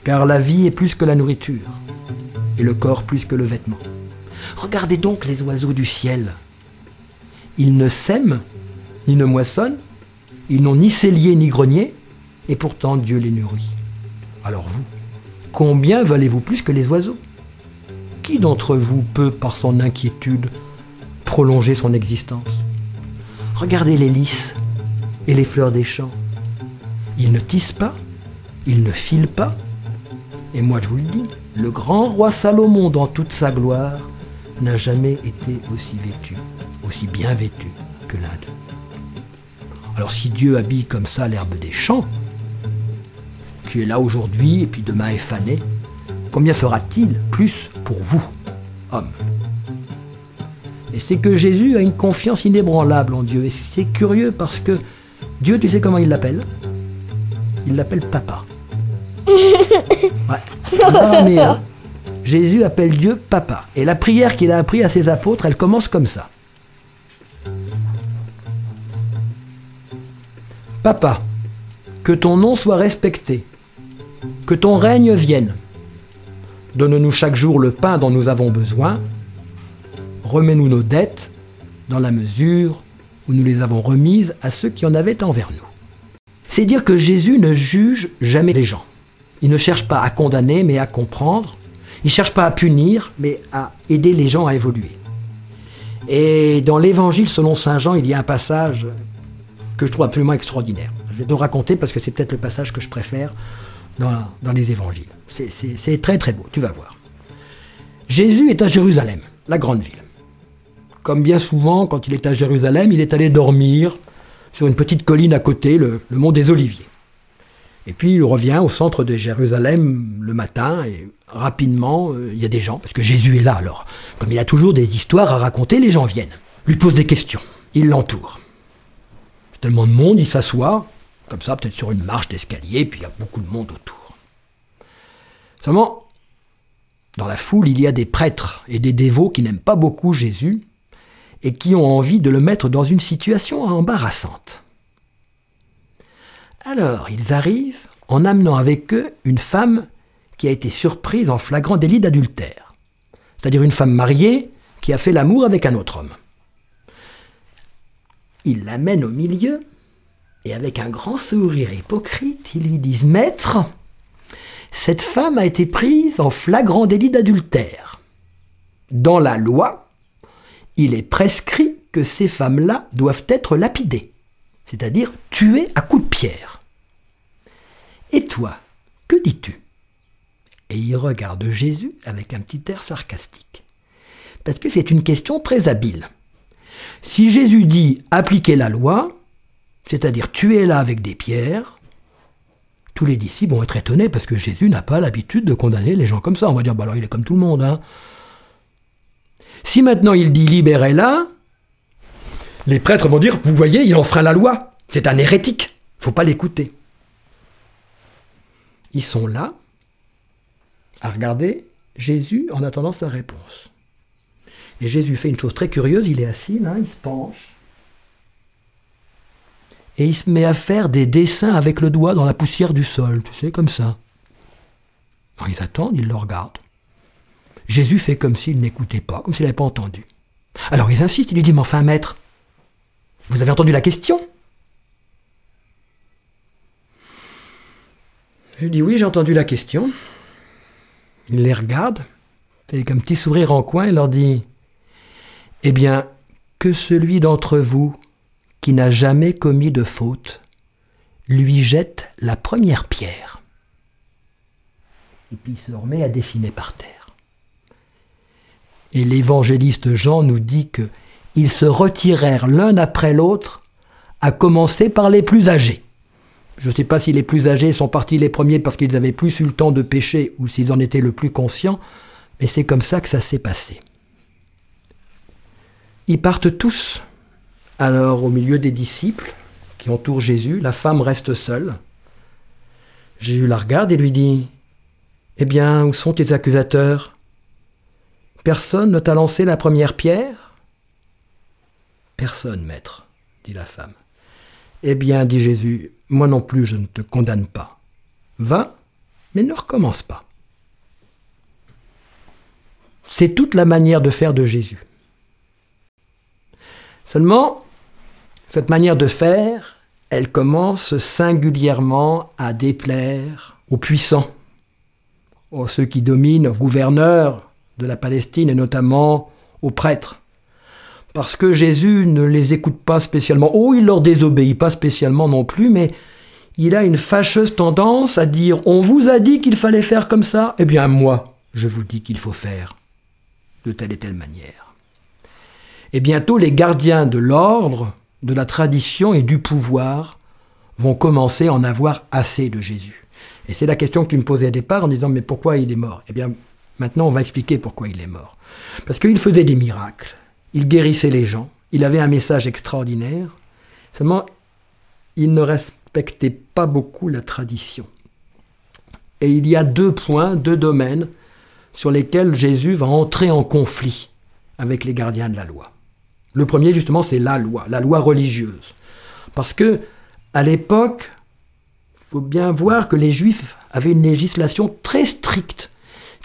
Car la vie est plus que la nourriture, et le corps plus que le vêtement. Regardez donc les oiseaux du ciel. Ils ne sèment, ni ne moissonnent, ils n'ont ni cellier ni grenier, et pourtant Dieu les nourrit. Alors vous, combien valez-vous plus que les oiseaux? Qui d'entre vous peut, par son inquiétude, prolonger son existence? Regardez les lys et les fleurs des champs. Ils ne tissent pas, ils ne filent pas. Et moi je vous le dis, le grand roi Salomon dans toute sa gloire n'a jamais été aussi vêtu, aussi bien vêtu que l'un d'eux. Alors si Dieu habille comme ça l'herbe des champs, qui est là aujourd'hui et puis demain est fané, combien fera-t-il plus pour vous, hommes Et c'est que Jésus a une confiance inébranlable en Dieu. Et c'est curieux parce que Dieu, tu sais comment il l'appelle? Il l'appelle papa. Ouais. Jésus appelle Dieu papa. Et la prière qu'il a appris à ses apôtres, elle commence comme ça. Papa, que ton nom soit respecté, que ton règne vienne. Donne-nous chaque jour le pain dont nous avons besoin. Remets-nous nos dettes dans la mesure où nous les avons remises à ceux qui en avaient envers nous. C'est dire que Jésus ne juge jamais les gens. Il ne cherche pas à condamner, mais à comprendre. Il ne cherche pas à punir, mais à aider les gens à évoluer. Et dans l'évangile selon Saint Jean, il y a un passage que je trouve absolument extraordinaire. Je vais le raconter parce que c'est peut-être le passage que je préfère dans, dans les évangiles. C'est très très beau, tu vas voir. Jésus est à Jérusalem, la grande ville. Comme bien souvent, quand il est à Jérusalem, il est allé dormir sur une petite colline à côté, le, le mont des Oliviers. Et puis il revient au centre de Jérusalem le matin et rapidement, euh, il y a des gens, parce que Jésus est là alors. Comme il a toujours des histoires à raconter, les gens viennent, lui posent des questions, ils l'entourent. Tellement de monde, il s'assoit, comme ça, peut-être sur une marche d'escalier, puis il y a beaucoup de monde autour. Seulement, dans la foule, il y a des prêtres et des dévots qui n'aiment pas beaucoup Jésus et qui ont envie de le mettre dans une situation embarrassante. Alors, ils arrivent en amenant avec eux une femme qui a été surprise en flagrant délit d'adultère, c'est-à-dire une femme mariée qui a fait l'amour avec un autre homme. Ils l'amènent au milieu et avec un grand sourire hypocrite, ils lui disent Maître, cette femme a été prise en flagrant délit d'adultère. Dans la loi, il est prescrit que ces femmes-là doivent être lapidées, c'est-à-dire tuées à coups de pierre. Et toi, que dis-tu? Et il regarde Jésus avec un petit air sarcastique. Parce que c'est une question très habile. Si Jésus dit appliquer la loi, c'est-à-dire tuez-la avec des pierres, tous les disciples vont être étonnés parce que Jésus n'a pas l'habitude de condamner les gens comme ça. On va dire, bah alors il est comme tout le monde. Hein. Si maintenant il dit libérez-la, les prêtres vont dire, vous voyez, il enfreint la loi. C'est un hérétique. Faut pas l'écouter. Ils sont là à regarder Jésus en attendant sa réponse. Et Jésus fait une chose très curieuse, il est assis là, il se penche, et il se met à faire des dessins avec le doigt dans la poussière du sol, tu sais, comme ça. Alors ils attendent, ils le regardent. Jésus fait comme s'il n'écoutait pas, comme s'il n'avait pas entendu. Alors ils insistent, il lui dit, mais enfin maître, vous avez entendu la question? Je dis, oui, j'ai entendu la question. Il les regarde, fait un petit sourire en coin et leur dit, eh bien, que celui d'entre vous qui n'a jamais commis de faute lui jette la première pierre. Et puis il se remet à dessiner par terre. Et l'évangéliste Jean nous dit que ils se retirèrent l'un après l'autre, à commencer par les plus âgés. Je ne sais pas si les plus âgés sont partis les premiers parce qu'ils avaient plus eu le temps de pécher ou s'ils en étaient le plus conscients, mais c'est comme ça que ça s'est passé. Ils partent tous alors, au milieu des disciples qui entourent Jésus, la femme reste seule. Jésus la regarde et lui dit Eh bien, où sont tes accusateurs? Personne ne t'a lancé la première pierre? Personne, maître, dit la femme. Eh bien, dit Jésus, moi non plus je ne te condamne pas. Va, mais ne recommence pas. C'est toute la manière de faire de Jésus. Seulement, cette manière de faire, elle commence singulièrement à déplaire aux puissants, aux ceux qui dominent, aux gouverneurs de la Palestine et notamment aux prêtres. Parce que Jésus ne les écoute pas spécialement. Oh, il leur désobéit pas spécialement non plus, mais il a une fâcheuse tendance à dire On vous a dit qu'il fallait faire comme ça Eh bien, moi, je vous dis qu'il faut faire de telle et telle manière. Et bientôt, les gardiens de l'ordre de la tradition et du pouvoir vont commencer à en avoir assez de Jésus. Et c'est la question que tu me posais au départ en disant mais pourquoi il est mort? Eh bien maintenant on va expliquer pourquoi il est mort. Parce qu'il faisait des miracles, il guérissait les gens, il avait un message extraordinaire, seulement il ne respectait pas beaucoup la tradition. Et il y a deux points, deux domaines sur lesquels Jésus va entrer en conflit avec les gardiens de la loi. Le premier, justement, c'est la loi, la loi religieuse. Parce que, à l'époque, il faut bien voir que les Juifs avaient une législation très stricte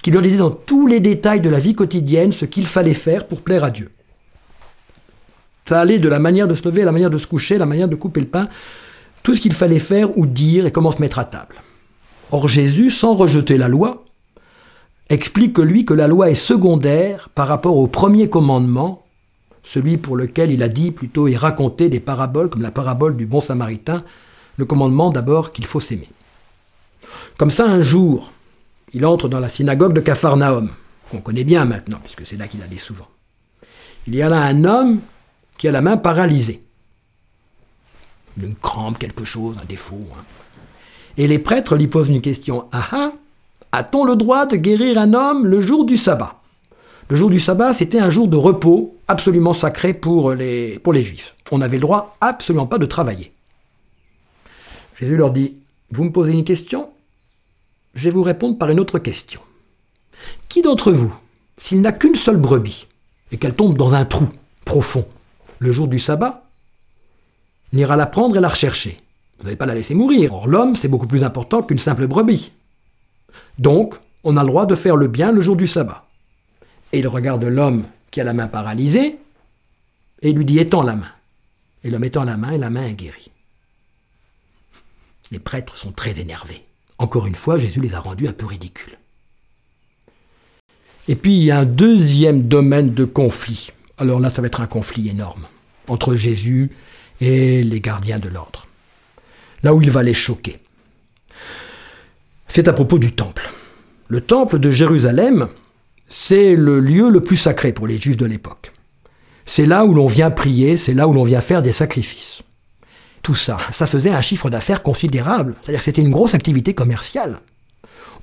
qui leur disait dans tous les détails de la vie quotidienne ce qu'il fallait faire pour plaire à Dieu. Ça allait de la manière de se lever, la manière de se coucher, la manière de couper le pain, tout ce qu'il fallait faire ou dire et comment se mettre à table. Or Jésus, sans rejeter la loi, explique que lui que la loi est secondaire par rapport au premier commandement celui pour lequel il a dit plutôt et raconté des paraboles comme la parabole du bon samaritain, le commandement d'abord qu'il faut s'aimer. Comme ça, un jour, il entre dans la synagogue de Capharnaüm, qu'on connaît bien maintenant, puisque c'est là qu'il allait souvent. Il y a là un homme qui a la main paralysée. Une crampe, quelque chose, un défaut. Hein. Et les prêtres lui posent une question. Ah ah A-t-on le droit de guérir un homme le jour du sabbat? Le jour du sabbat, c'était un jour de repos absolument sacré pour les, pour les juifs. On n'avait le droit absolument pas de travailler. Jésus leur dit, vous me posez une question Je vais vous répondre par une autre question. Qui d'entre vous, s'il n'a qu'une seule brebis, et qu'elle tombe dans un trou profond, le jour du sabbat, n'ira la prendre et la rechercher? Vous n'allez pas la laisser mourir. Or, l'homme, c'est beaucoup plus important qu'une simple brebis. Donc, on a le droit de faire le bien le jour du sabbat. Et il regarde l'homme qui a la main paralysée, et lui dit Étends la main. Et l'homme étend la main, et la main est guérie. Les prêtres sont très énervés. Encore une fois, Jésus les a rendus un peu ridicules. Et puis il y a un deuxième domaine de conflit. Alors là, ça va être un conflit énorme entre Jésus et les gardiens de l'ordre. Là où il va les choquer. C'est à propos du temple. Le temple de Jérusalem, c'est le lieu le plus sacré pour les juifs de l'époque. C'est là où l'on vient prier, c'est là où l'on vient faire des sacrifices tout ça, ça faisait un chiffre d'affaires considérable. C'est-à-dire que c'était une grosse activité commerciale,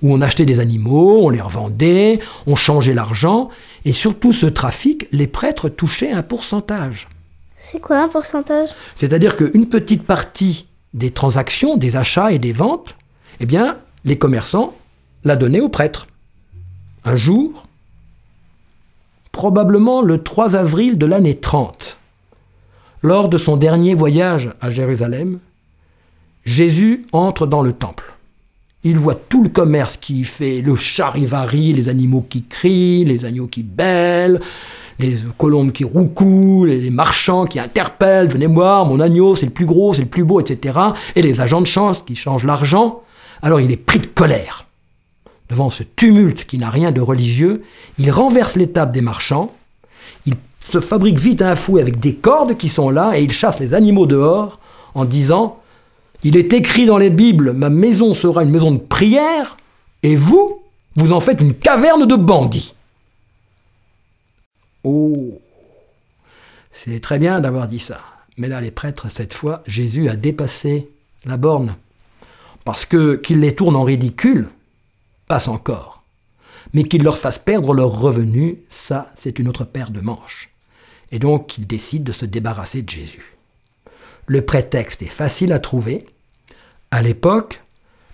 où on achetait des animaux, on les revendait, on changeait l'argent, et surtout ce trafic, les prêtres touchaient un pourcentage. C'est quoi un pourcentage? C'est-à-dire qu'une petite partie des transactions, des achats et des ventes, eh bien, les commerçants la donnaient aux prêtres. Un jour, probablement le 3 avril de l'année 30, lors de son dernier voyage à Jérusalem, Jésus entre dans le temple. Il voit tout le commerce qui fait, le charivari, les animaux qui crient, les agneaux qui bêlent, les colombes qui roucoulent, les marchands qui interpellent, venez voir, mon agneau, c'est le plus gros, c'est le plus beau, etc. Et les agents de chance qui changent l'argent. Alors il est pris de colère. Devant ce tumulte qui n'a rien de religieux, il renverse l'étape des marchands, se fabrique vite un fouet avec des cordes qui sont là et il chasse les animaux dehors en disant Il est écrit dans les Bibles, ma maison sera une maison de prière et vous, vous en faites une caverne de bandits. Oh C'est très bien d'avoir dit ça. Mais là, les prêtres, cette fois, Jésus a dépassé la borne. Parce que qu'il les tourne en ridicule, passe encore. Mais qu'il leur fasse perdre leurs revenus, ça, c'est une autre paire de manches et donc il décide de se débarrasser de Jésus. Le prétexte est facile à trouver. À l'époque,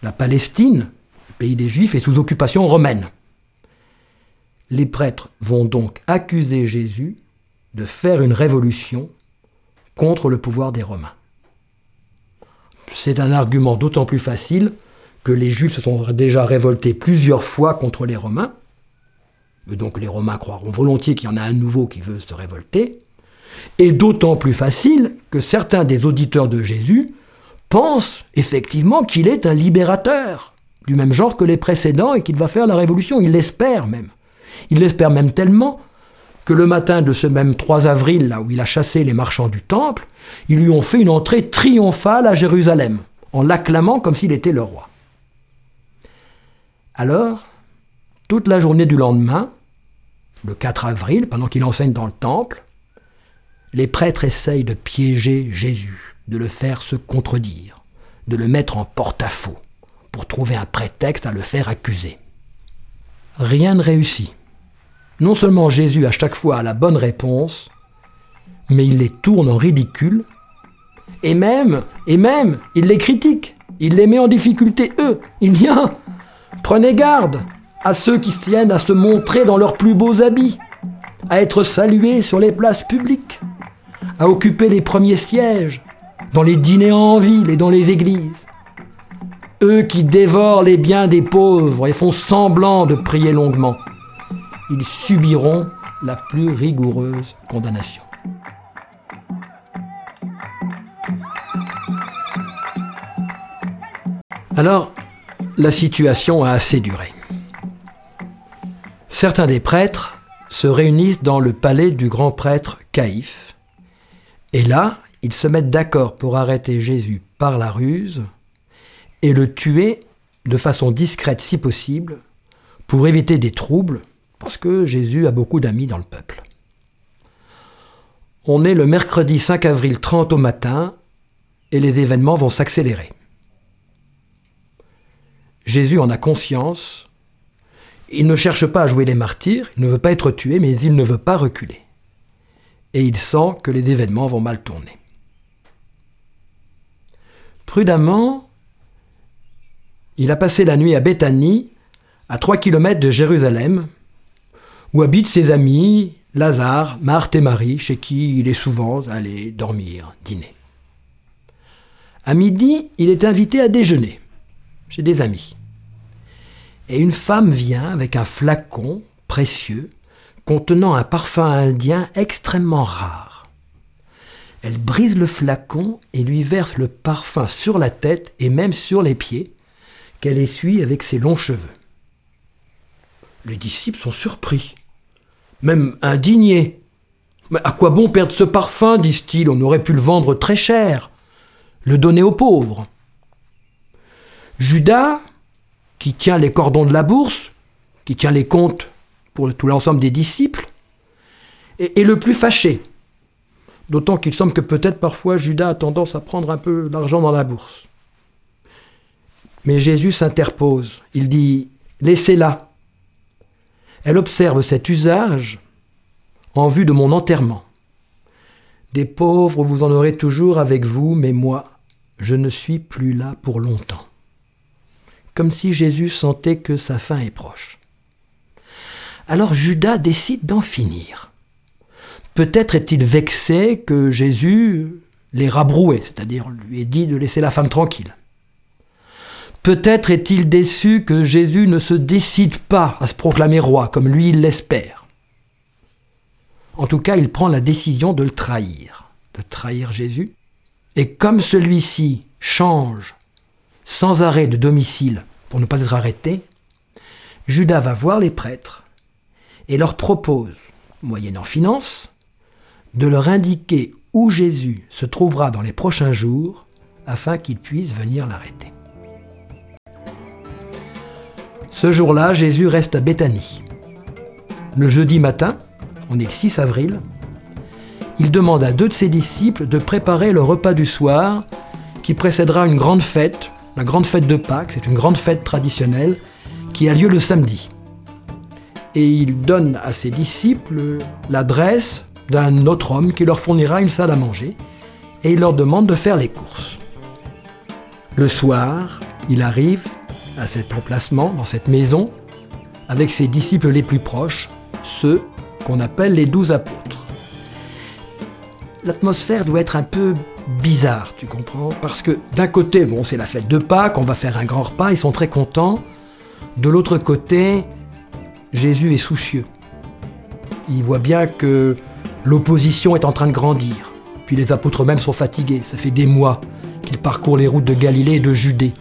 la Palestine, le pays des Juifs, est sous occupation romaine. Les prêtres vont donc accuser Jésus de faire une révolution contre le pouvoir des Romains. C'est un argument d'autant plus facile que les Juifs se sont déjà révoltés plusieurs fois contre les Romains, donc les Romains croiront volontiers qu'il y en a un nouveau qui veut se révolter, et d'autant plus facile que certains des auditeurs de Jésus pensent effectivement qu'il est un libérateur, du même genre que les précédents, et qu'il va faire la révolution. Ils l'espèrent même. Ils l'espèrent même tellement que le matin de ce même 3 avril, là où il a chassé les marchands du temple, ils lui ont fait une entrée triomphale à Jérusalem, en l'acclamant comme s'il était le roi. Alors, toute la journée du lendemain, le 4 avril, pendant qu'il enseigne dans le temple, les prêtres essayent de piéger Jésus, de le faire se contredire, de le mettre en porte-à-faux, pour trouver un prétexte à le faire accuser. Rien ne réussit. Non seulement Jésus à chaque fois a la bonne réponse, mais il les tourne en ridicule, et même, et même, il les critique, il les met en difficulté eux. Il dit, ah, prenez garde, à ceux qui se tiennent à se montrer dans leurs plus beaux habits, à être salués sur les places publiques, à occuper les premiers sièges, dans les dîners en ville et dans les églises. Eux qui dévorent les biens des pauvres et font semblant de prier longuement, ils subiront la plus rigoureuse condamnation. Alors, la situation a assez duré certains des prêtres se réunissent dans le palais du grand prêtre Caïphe. Et là, ils se mettent d'accord pour arrêter Jésus par la ruse et le tuer de façon discrète si possible, pour éviter des troubles, parce que Jésus a beaucoup d'amis dans le peuple. On est le mercredi 5 avril 30 au matin, et les événements vont s'accélérer. Jésus en a conscience. Il ne cherche pas à jouer les martyrs, il ne veut pas être tué, mais il ne veut pas reculer. Et il sent que les événements vont mal tourner. Prudemment, il a passé la nuit à Béthanie, à trois kilomètres de Jérusalem, où habitent ses amis Lazare, Marthe et Marie, chez qui il est souvent allé dormir, dîner. À midi, il est invité à déjeuner chez des amis. Et une femme vient avec un flacon précieux contenant un parfum indien extrêmement rare. Elle brise le flacon et lui verse le parfum sur la tête et même sur les pieds, qu'elle essuie avec ses longs cheveux. Les disciples sont surpris, même indignés. Mais à quoi bon perdre ce parfum disent-ils On aurait pu le vendre très cher, le donner aux pauvres. Judas, qui tient les cordons de la bourse, qui tient les comptes pour tout l'ensemble des disciples, est, le plus fâché. D'autant qu'il semble que peut-être parfois Judas a tendance à prendre un peu d'argent dans la bourse. Mais Jésus s'interpose. Il dit Laissez-la. Elle observe cet usage en vue de mon enterrement. Des pauvres, vous en aurez toujours avec vous, mais moi, je ne suis plus là pour longtemps. Comme si Jésus sentait que sa fin est proche. Alors Judas décide d'en finir. Peut-être est-il vexé que Jésus l'ait rabroué, c'est-à-dire lui ait dit de laisser la femme tranquille. Peut-être est-il déçu que Jésus ne se décide pas à se proclamer roi, comme lui il l'espère. En tout cas, il prend la décision de le trahir, de trahir Jésus. Et comme celui-ci change sans arrêt de domicile pour ne pas être arrêté, Judas va voir les prêtres et leur propose, moyennant finance, de leur indiquer où Jésus se trouvera dans les prochains jours afin qu'ils puissent venir l'arrêter. Ce jour-là, Jésus reste à Béthanie. Le jeudi matin, on est le 6 avril, il demande à deux de ses disciples de préparer le repas du soir qui précédera une grande fête, la grande fête de Pâques, c'est une grande fête traditionnelle qui a lieu le samedi. Et il donne à ses disciples l'adresse d'un autre homme qui leur fournira une salle à manger et il leur demande de faire les courses. Le soir, il arrive à cet emplacement, dans cette maison, avec ses disciples les plus proches, ceux qu'on appelle les douze apôtres. L'atmosphère doit être un peu bizarre, tu comprends? Parce que d'un côté, bon, c'est la fête de Pâques, on va faire un grand repas, ils sont très contents. De l'autre côté, Jésus est soucieux. Il voit bien que l'opposition est en train de grandir. Puis les apôtres eux-mêmes sont fatigués. Ça fait des mois qu'ils parcourent les routes de Galilée et de Judée.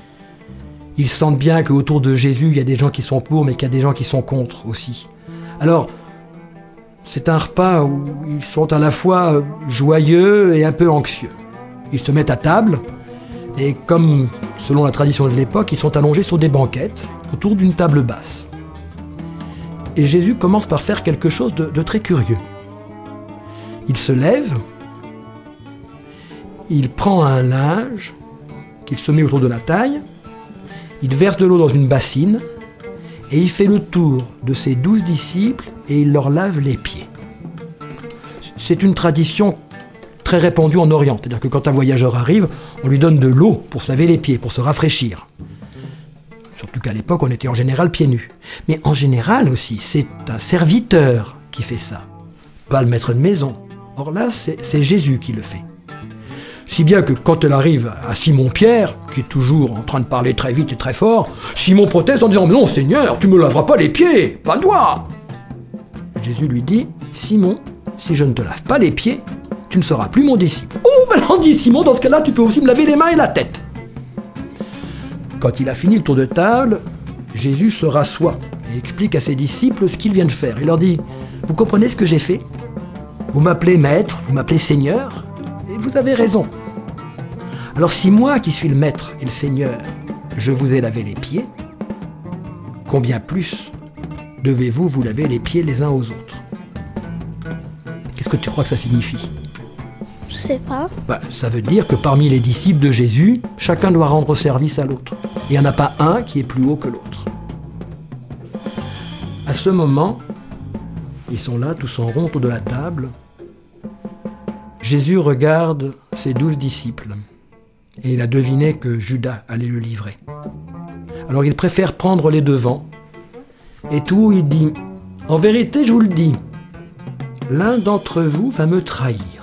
Ils sentent bien qu'autour de Jésus, il y a des gens qui sont pour, mais qu'il y a des gens qui sont contre aussi. Alors, c'est un repas où ils sont à la fois joyeux et un peu anxieux. Ils se mettent à table, et comme selon la tradition de l'époque, ils sont allongés sur des banquettes autour d'une table basse. Et Jésus commence par faire quelque chose de, très curieux. Il se lève, il prend un linge qu'il se met autour de la taille, il verse de l'eau dans une bassine et il fait le tour de ses douze disciples et il leur lave les pieds. C'est une tradition très répandue en Orient, c'est-à-dire que quand un voyageur arrive, on lui donne de l'eau pour se laver les pieds, pour se rafraîchir. Surtout qu'à l'époque, on était en général pieds nus. Mais en général aussi, c'est un serviteur qui fait ça, pas le maître de maison. Or là, c'est Jésus qui le fait. Si bien que quand elle arrive à Simon-Pierre, qui est toujours en train de parler très vite et très fort, Simon proteste en disant Non, Seigneur, tu me laveras pas les pieds, pas toi Jésus lui dit Simon, si je ne te lave pas les pieds, tu ne seras plus mon disciple. Oh, ben Simon, dans ce cas-là, tu peux aussi me laver les mains et la tête. Quand il a fini le tour de table, Jésus se rassoit et explique à ses disciples ce qu'il vient de faire. Il leur dit Vous comprenez ce que j'ai fait? Vous m'appelez maître, vous m'appelez seigneur, et vous avez raison. Alors si moi qui suis le maître et le seigneur, je vous ai lavé les pieds, combien plus devez-vous vous laver les pieds les uns aux autres? Qu'est-ce que tu crois que ça signifie? Bah, Ça veut dire que parmi les disciples de Jésus, chacun doit rendre service à l'autre. Il n'y en a pas un qui est plus haut que l'autre. À ce moment, ils sont là, tous en rond autour de la table. Jésus regarde ses douze disciples et il a deviné que Judas allait le livrer. Alors il préfère prendre les devants et tout, il dit, en vérité, je vous le dis, l'un d'entre vous va me trahir.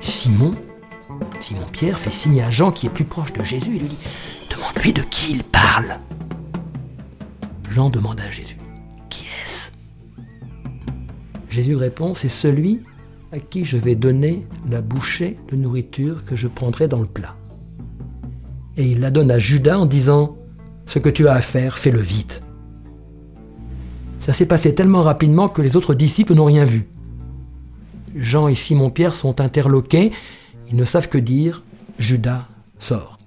Simon, Simon Pierre fait signe à Jean qui est plus proche de Jésus et lui dit, demande-lui de qui il parle. Jean demande à Jésus, qui est-ce? Jésus répond, c'est celui à qui je vais donner la bouchée de nourriture que je prendrai dans le plat. Et il la donne à Judas en disant, ce que tu as à faire, fais-le vite. Ça s'est passé tellement rapidement que les autres disciples n'ont rien vu. Jean et Simon-Pierre sont interloqués, ils ne savent que dire, Judas sort.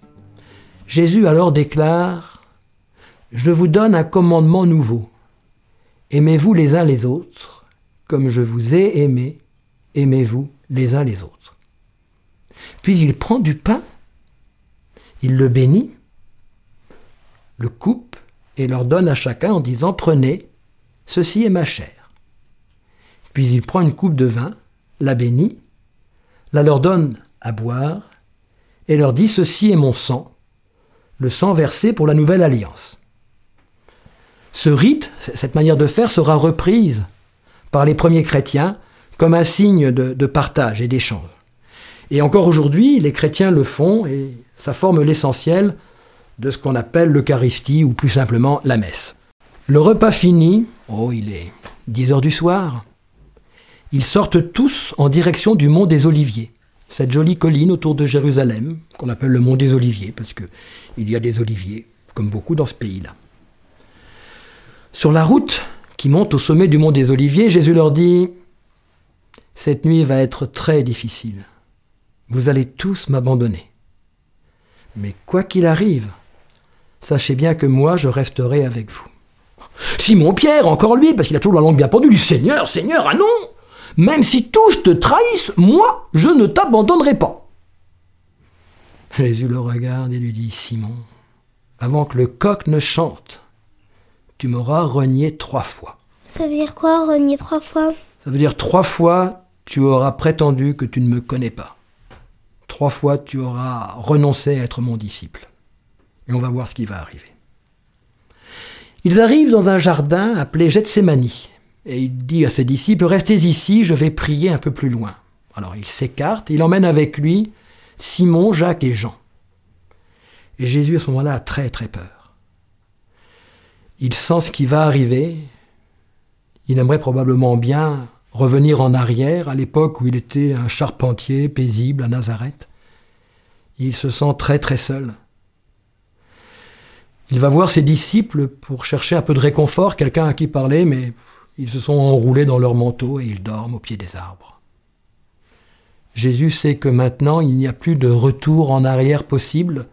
Jésus alors déclare, Je vous donne un commandement nouveau. Aimez-vous les uns les autres, comme je vous ai aimé, aimez-vous les uns les autres. Puis il prend du pain, il le bénit, le coupe et leur donne à chacun en disant Prenez, ceci est ma chair. Puis il prend une coupe de vin, la bénit, la leur donne à boire et leur dit Ceci est mon sang, le sang versé pour la nouvelle alliance. Ce rite, cette manière de faire, sera reprise par les premiers chrétiens comme un signe de, partage et d'échange. Et encore aujourd'hui, les chrétiens le font et ça forme l'essentiel de ce qu'on appelle l'Eucharistie ou plus simplement la messe. Le repas fini, oh il est 10 heures du soir, ils sortent tous en direction du mont des Oliviers, cette jolie colline autour de Jérusalem, qu'on appelle le mont des Oliviers, parce qu'il y a des oliviers, comme beaucoup dans ce pays-là. Sur la route qui monte au sommet du mont des Oliviers, Jésus leur dit, Cette nuit va être très difficile. Vous allez tous m'abandonner. Mais quoi qu'il arrive, sachez bien que moi, je resterai avec vous. Simon-Pierre, encore lui, parce qu'il a toujours la langue bien pendue, du Seigneur, Seigneur, ah non Même si tous te trahissent, moi, je ne t'abandonnerai pas. Jésus le regarde et lui dit, Simon, avant que le coq ne chante, tu m'auras renié trois fois. Ça veut dire quoi, renier trois fois? Ça veut dire trois fois, tu auras prétendu que tu ne me connais pas. Trois fois, tu auras renoncé à être mon disciple. Et on va voir ce qui va arriver. Ils arrivent dans un jardin appelé Gethsemane. Et il dit à ses disciples, restez ici, je vais prier un peu plus loin. Alors il s'écarte, il emmène avec lui Simon, Jacques et Jean. Et Jésus à ce moment-là a très très peur. Il sent ce qui va arriver. Il aimerait probablement bien revenir en arrière à l'époque où il était un charpentier paisible à Nazareth. Il se sent très très seul. Il va voir ses disciples pour chercher un peu de réconfort, quelqu'un à qui parler, mais ils se sont enroulés dans leur manteau et ils dorment au pied des arbres. Jésus sait que maintenant il n'y a plus de retour en arrière possible.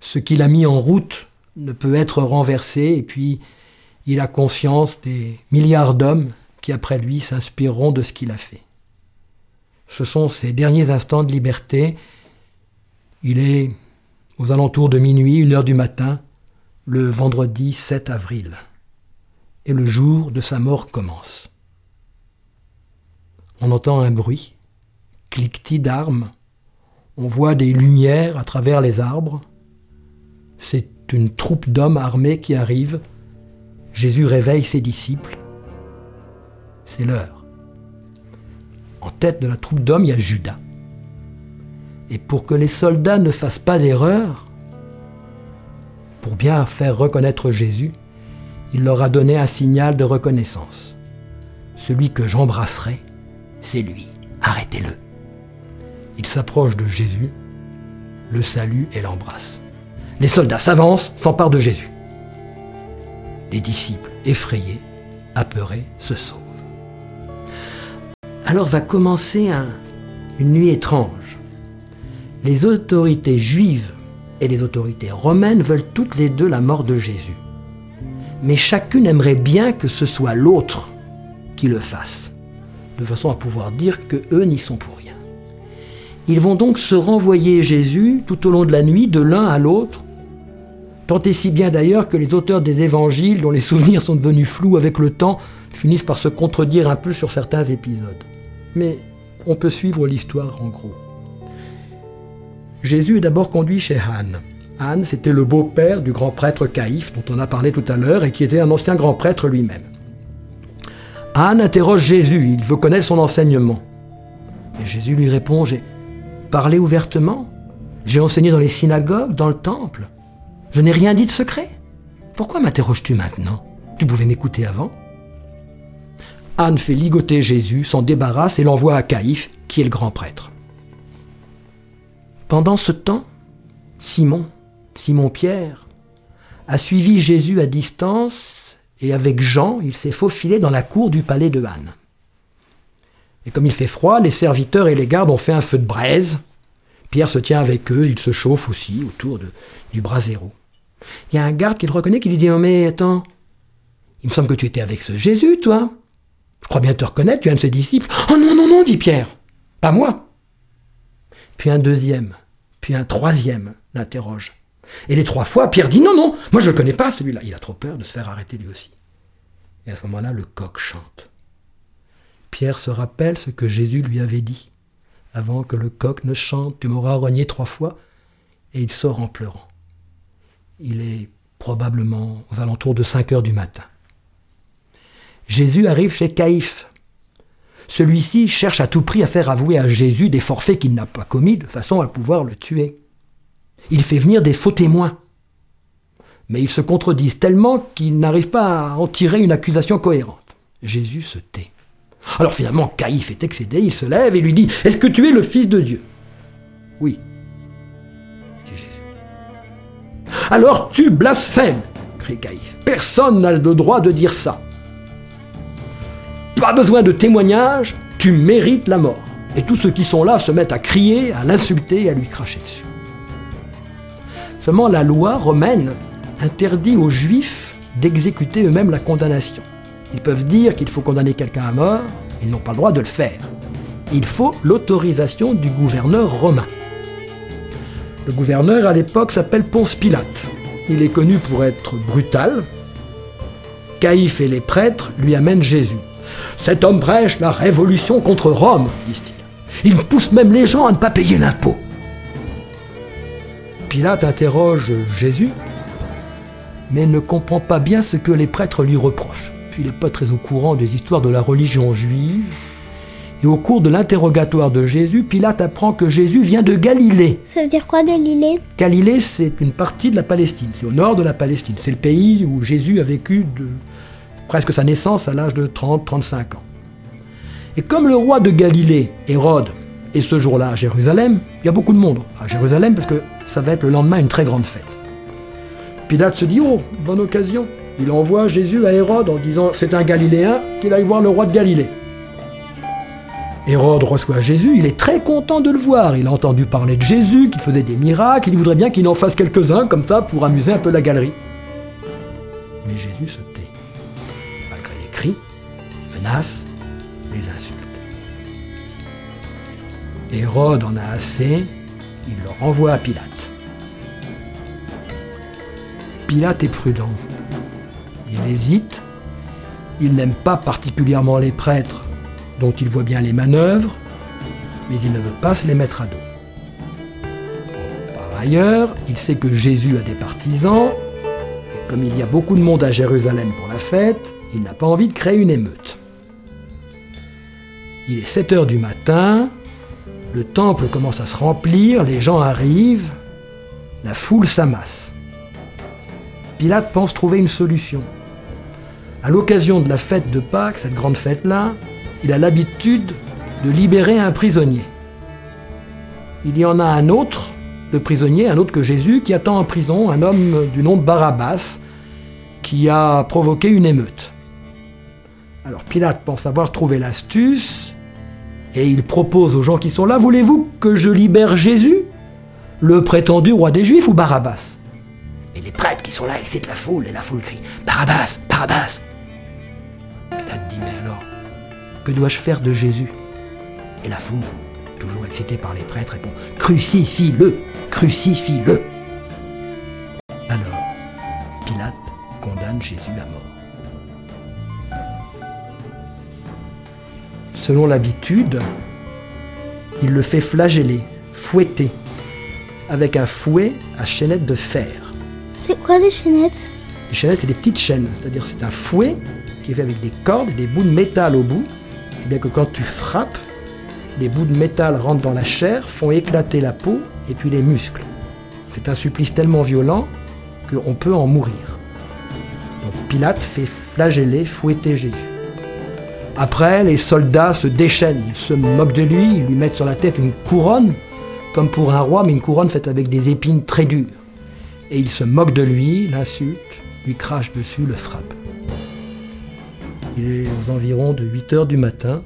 Ce qu'il a mis en route ne peut être renversé et puis il a conscience des milliards d'hommes qui après lui s'inspireront de ce qu'il a fait. Ce sont ses derniers instants de liberté. Il est aux alentours de minuit, une heure du matin, le vendredi 7 avril. Et le jour de sa mort commence. On entend un bruit, cliquetis d'armes, on voit des lumières à travers les arbres. C'est une troupe d'hommes armés qui arrive. Jésus réveille ses disciples c'est l'heure. En tête de la troupe d'hommes, il y a Judas. Et pour que les soldats ne fassent pas d'erreur, pour bien faire reconnaître Jésus, il leur a donné un signal de reconnaissance. Celui que j'embrasserai, c'est lui. Arrêtez-le. Il s'approche de Jésus, le salue et l'embrasse. Les soldats s'avancent, s'emparent de Jésus. Les disciples, effrayés, apeurés, se sauvent alors va commencer une nuit étrange. Les autorités juives et les autorités romaines veulent toutes les deux la mort de Jésus. Mais chacune aimerait bien que ce soit l'autre qui le fasse, de façon à pouvoir dire que eux n'y sont pour rien. Ils vont donc se renvoyer Jésus tout au long de la nuit de l'un à l'autre, tant et si bien d'ailleurs que les auteurs des évangiles, dont les souvenirs sont devenus flous avec le temps, finissent par se contredire un peu sur certains épisodes. Mais on peut suivre l'histoire en gros. Jésus est d'abord conduit chez Anne. Anne, c'était le beau-père du grand prêtre Caïphe, dont on a parlé tout à l'heure, et qui était un ancien grand prêtre lui-même. Anne interroge Jésus, il veut connaître son enseignement. Et Jésus lui répond, j'ai parlé ouvertement, j'ai enseigné dans les synagogues, dans le temple, je n'ai rien dit de secret. Pourquoi m'interroges-tu maintenant? Tu pouvais m'écouter avant Anne fait ligoter Jésus, s'en débarrasse et l'envoie à Caïphe, qui est le grand prêtre. Pendant ce temps, Simon, Simon-Pierre, a suivi Jésus à distance et avec Jean, il s'est faufilé dans la cour du palais de Anne. Et comme il fait froid, les serviteurs et les gardes ont fait un feu de braise. Pierre se tient avec eux, il se chauffe aussi autour du brasero. Il y a un garde qui le reconnaît qui lui dit oh, Mais attends, il me semble que tu étais avec ce Jésus, toi. Je crois bien te reconnaître, tu es un de ses disciples. Oh non, non, non, dit Pierre. Pas moi. Puis un deuxième, puis un troisième l'interroge. Et les trois fois, Pierre dit Non, non, moi je ne connais pas celui-là. Il a trop peur de se faire arrêter lui aussi. Et à ce moment-là, le coq chante. Pierre se rappelle ce que Jésus lui avait dit. Avant que le coq ne chante, tu m'auras renié trois fois. Et il sort en pleurant. Il est probablement aux alentours de 5 heures du matin. Jésus arrive chez Caïphe. Celui-ci cherche à tout prix à faire avouer à Jésus des forfaits qu'il n'a pas commis de façon à pouvoir le tuer. Il fait venir des faux témoins. Mais ils se contredisent tellement qu'il n'arrive pas à en tirer une accusation cohérente. Jésus se tait. Alors finalement, Caïphe est excédé, il se lève et lui dit Est-ce que tu es le Fils de Dieu? Oui, dit Jésus. Alors tu blasphèmes crie Caïphe. Personne n'a le droit de dire ça. Pas besoin de témoignage, tu mérites la mort. Et tous ceux qui sont là se mettent à crier, à l'insulter et à lui cracher dessus. Seulement la loi romaine interdit aux juifs d'exécuter eux-mêmes la condamnation. Ils peuvent dire qu'il faut condamner quelqu'un à mort, ils n'ont pas le droit de le faire. Il faut l'autorisation du gouverneur romain. Le gouverneur à l'époque s'appelle Ponce Pilate. Il est connu pour être brutal. Caïphe et les prêtres lui amènent Jésus. Cet homme prêche la révolution contre Rome, disent-ils. Il pousse même les gens à ne pas payer l'impôt. Pilate interroge Jésus, mais ne comprend pas bien ce que les prêtres lui reprochent. il n'est pas très au courant des histoires de la religion juive. Et au cours de l'interrogatoire de Jésus, Pilate apprend que Jésus vient de Galilée. Ça veut dire quoi Galilée? Galilée, c'est une partie de la Palestine. C'est au nord de la Palestine. C'est le pays où Jésus a vécu de presque sa naissance à l'âge de 30-35 ans. Et comme le roi de Galilée, Hérode, et ce jour-là à Jérusalem, il y a beaucoup de monde à Jérusalem parce que ça va être le lendemain une très grande fête. Pilate se dit Oh, bonne occasion. Il envoie Jésus à Hérode en disant C'est un Galiléen, qu'il aille voir le roi de Galilée. Hérode reçoit Jésus, il est très content de le voir. Il a entendu parler de Jésus, qu'il faisait des miracles, il voudrait bien qu'il en fasse quelques-uns comme ça pour amuser un peu la galerie. Mais Jésus se tait, malgré les cris, les menaces, les insultes. Hérode en a assez, il le renvoie à Pilate. Pilate est prudent. Il hésite, il n'aime pas particulièrement les prêtres dont il voit bien les manœuvres, mais il ne veut pas se les mettre à dos. Par ailleurs, il sait que Jésus a des partisans, et comme il y a beaucoup de monde à Jérusalem pour la fête, il n'a pas envie de créer une émeute. Il est 7 heures du matin, le temple commence à se remplir, les gens arrivent, la foule s'amasse. Pilate pense trouver une solution. À l'occasion de la fête de Pâques, cette grande fête-là, il a l'habitude de libérer un prisonnier. Il y en a un autre, le prisonnier, un autre que Jésus, qui attend en prison un homme du nom de Barabbas, qui a provoqué une émeute. Alors Pilate pense avoir trouvé l'astuce, et il propose aux gens qui sont là, voulez-vous que je libère Jésus, le prétendu roi des Juifs ou Barabbas? Et les prêtres qui sont là excitent la foule, et la foule crie, Barabbas, Barabbas. Pilate dit, mais alors, que dois-je faire de Jésus? Et la foule toujours excité par les prêtres, répond Crucifie-le Crucifie-le. Alors, Pilate condamne Jésus à mort. Selon l'habitude, il le fait flageller, fouetter, avec un fouet à chaînettes de fer. C'est quoi des chaînettes? Les chaînettes, c'est des petites chaînes, c'est-à-dire c'est un fouet qui est fait avec des cordes et des bouts de métal au bout, et bien que quand tu frappes, les bouts de métal rentrent dans la chair, font éclater la peau et puis les muscles. C'est un supplice tellement violent qu'on peut en mourir. Donc Pilate fait flageller, fouetter Jésus. Après, les soldats se déchaînent, se moquent de lui, ils lui mettent sur la tête une couronne, comme pour un roi, mais une couronne faite avec des épines très dures. Et ils se moquent de lui, l'insultent, lui crachent dessus, le frappent. Il est aux environs de 8 heures du matin,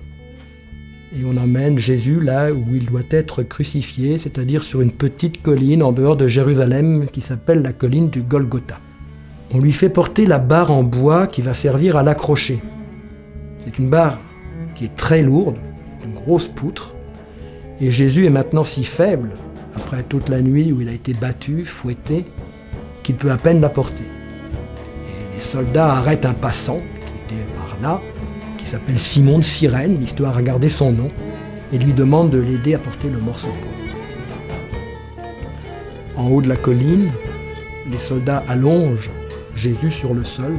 et on emmène Jésus là où il doit être crucifié, c'est-à-dire sur une petite colline en dehors de Jérusalem qui s'appelle la colline du Golgotha. On lui fait porter la barre en bois qui va servir à l'accrocher. C'est une barre qui est très lourde, une grosse poutre, et Jésus est maintenant si faible, après toute la nuit où il a été battu, fouetté, qu'il peut à peine la porter. Les soldats arrêtent un passant qui était par là, qui s'appelle Simon de Cyrène, l'histoire a gardé son nom, et lui demande de l'aider à porter le morceau. En haut de la colline, les soldats allongent Jésus sur le sol,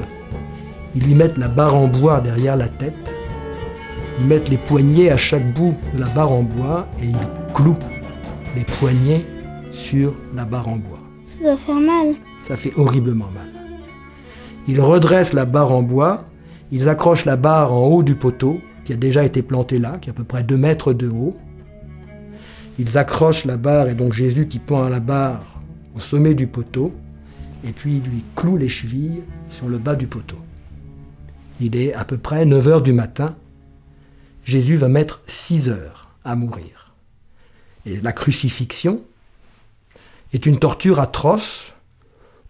ils lui mettent la barre en bois derrière la tête, ils mettent les poignets à chaque bout de la barre en bois et ils clouent les poignets sur la barre en bois. Ça doit faire mal. Ça fait horriblement mal. Ils redressent la barre en bois, ils accrochent la barre en haut du poteau, qui a déjà été planté là, qui est à peu près 2 mètres de haut. Ils accrochent la barre, et donc Jésus qui pend à la barre au sommet du poteau, et puis il lui cloue les chevilles sur le bas du poteau. Il est à peu près 9 heures du matin. Jésus va mettre 6 heures à mourir. Et la crucifixion est une torture atroce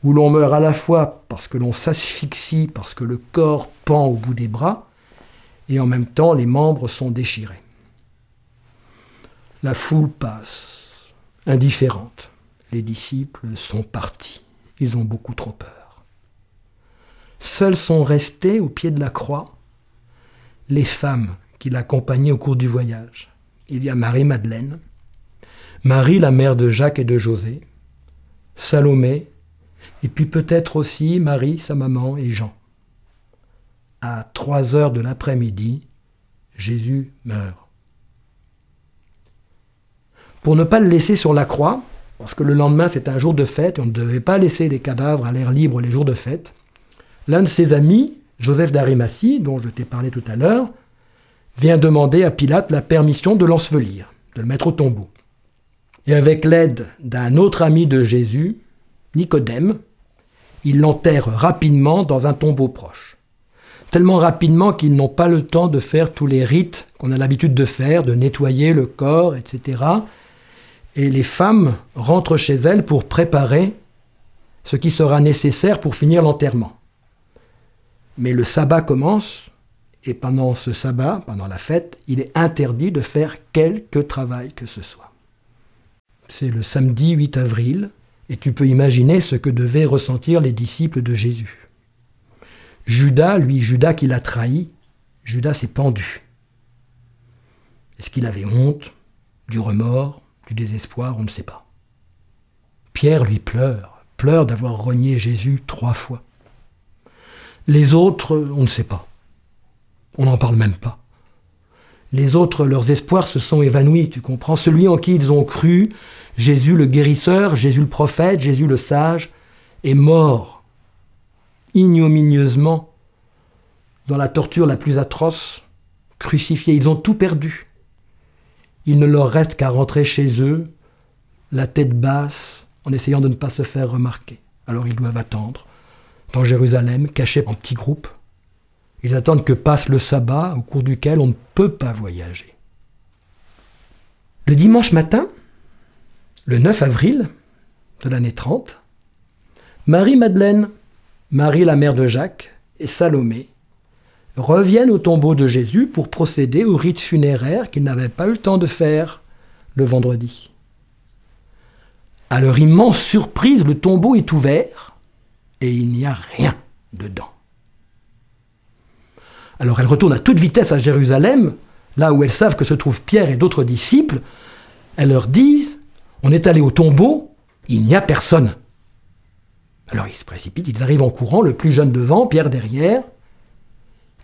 où l'on meurt à la fois parce que l'on s'asphyxie, parce que le corps pend au bout des bras, et en même temps les membres sont déchirés. La foule passe, indifférente. Les disciples sont partis. Ils ont beaucoup trop peur. Seuls sont restés au pied de la croix les femmes qui l'accompagnaient au cours du voyage. Il y a Marie-Madeleine, Marie la mère de Jacques et de José, Salomé, et puis peut-être aussi Marie, sa maman, et Jean. À trois heures de l'après-midi, Jésus meurt. Pour ne pas le laisser sur la croix, parce que le lendemain c'est un jour de fête, et on ne devait pas laisser les cadavres à l'air libre les jours de fête, l'un de ses amis, Joseph d'Arimathie, dont je t'ai parlé tout à l'heure, vient demander à Pilate la permission de l'ensevelir, de le mettre au tombeau. Et avec l'aide d'un autre ami de Jésus, Nicodème, il l'enterre rapidement dans un tombeau proche. Tellement rapidement qu'ils n'ont pas le temps de faire tous les rites qu'on a l'habitude de faire, de nettoyer le corps, etc. Et les femmes rentrent chez elles pour préparer ce qui sera nécessaire pour finir l'enterrement. Mais le sabbat commence, et pendant ce sabbat, pendant la fête, il est interdit de faire quelque travail que ce soit. C'est le samedi 8 avril, et tu peux imaginer ce que devaient ressentir les disciples de Jésus. Judas, lui, Judas qui l'a trahi, Judas s'est pendu. Est-ce qu'il avait honte, du remords, du désespoir On ne sait pas. Pierre, lui, pleure, pleure d'avoir renié Jésus trois fois. Les autres, on ne sait pas. On n'en parle même pas. Les autres, leurs espoirs se sont évanouis, tu comprends. Celui en qui ils ont cru, Jésus le guérisseur, Jésus le prophète, Jésus le sage, est mort ignominieusement dans la torture la plus atroce, crucifié. Ils ont tout perdu. Il ne leur reste qu'à rentrer chez eux, la tête basse, en essayant de ne pas se faire remarquer. Alors ils doivent attendre, dans Jérusalem, cachés en petits groupes. Ils attendent que passe le sabbat au cours duquel on ne peut pas voyager. Le dimanche matin, le 9 avril de l'année 30, Marie-Madeleine, Marie la mère de Jacques et Salomé reviennent au tombeau de Jésus pour procéder au rite funéraire qu'ils n'avaient pas eu le temps de faire le vendredi. À leur immense surprise, le tombeau est ouvert et il n'y a rien dedans. Alors elles retournent à toute vitesse à Jérusalem, là où elles savent que se trouvent Pierre et d'autres disciples. Elles leur disent, on est allé au tombeau, il n'y a personne. Alors ils se précipitent, ils arrivent en courant, le plus jeune devant, Pierre derrière.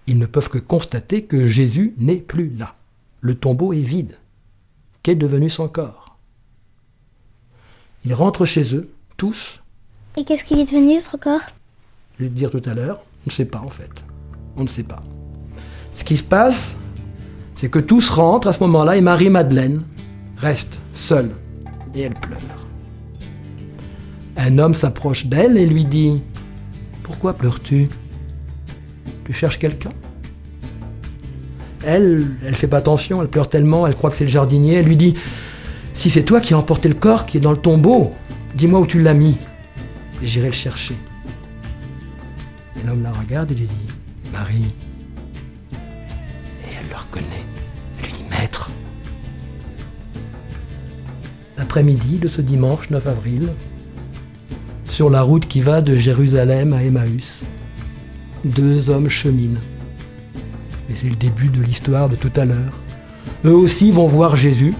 Ils ne peuvent que constater que Jésus n'est plus là. Le tombeau est vide. Qu'est devenu son corps? Ils rentrent chez eux, tous. Et qu'est-ce qu'il est devenu son corps Je vais te dire tout à l'heure, on ne sait pas en fait. On ne sait pas. Ce qui se passe, c'est que tous rentrent à ce moment-là et Marie-Madeleine reste seule et elle pleure. Un homme s'approche d'elle et lui dit Pourquoi pleures-tu? Tu cherches quelqu'un? Elle, elle fait pas attention, elle pleure tellement, elle croit que c'est le jardinier. Elle lui dit Si c'est toi qui as emporté le corps qui est dans le tombeau, dis-moi où tu l'as mis j'irai le chercher. Et l'homme la regarde et lui dit Marie. Et elle le reconnaît. Elle lui dit Maître. L'après-midi de ce dimanche 9 avril, sur la route qui va de Jérusalem à Emmaüs, deux hommes cheminent. Et c'est le début de l'histoire de tout à l'heure. Eux aussi vont voir Jésus,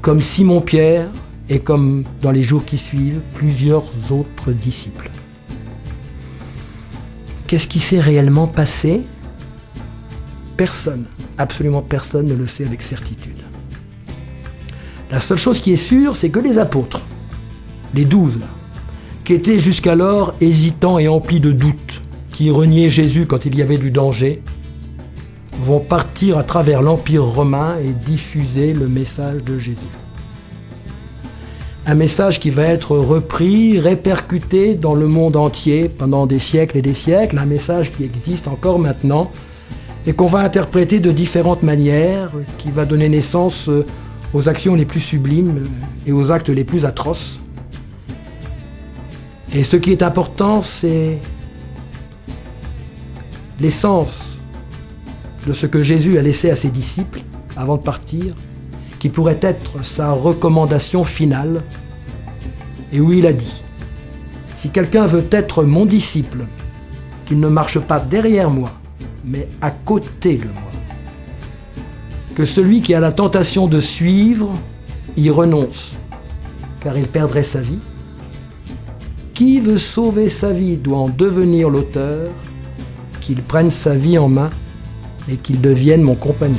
comme Simon-Pierre et comme dans les jours qui suivent, plusieurs autres disciples. Qu'est-ce qui s'est réellement passé? Personne, absolument personne ne le sait avec certitude. La seule chose qui est sûre, c'est que les apôtres, les douze, qui étaient jusqu'alors hésitants et emplis de doutes, qui reniaient Jésus quand il y avait du danger, vont partir à travers l'Empire romain et diffuser le message de Jésus. Un message qui va être repris, répercuté dans le monde entier pendant des siècles et des siècles, un message qui existe encore maintenant et qu'on va interpréter de différentes manières, qui va donner naissance aux actions les plus sublimes et aux actes les plus atroces. Et ce qui est important, c'est l'essence de ce que Jésus a laissé à ses disciples avant de partir, qui pourrait être sa recommandation finale, et où il a dit, si quelqu'un veut être mon disciple, qu'il ne marche pas derrière moi, mais à côté de moi, que celui qui a la tentation de suivre y renonce, car il perdrait sa vie. Qui veut sauver sa vie doit en devenir l'auteur, qu'il prenne sa vie en main et qu'il devienne mon compagnon.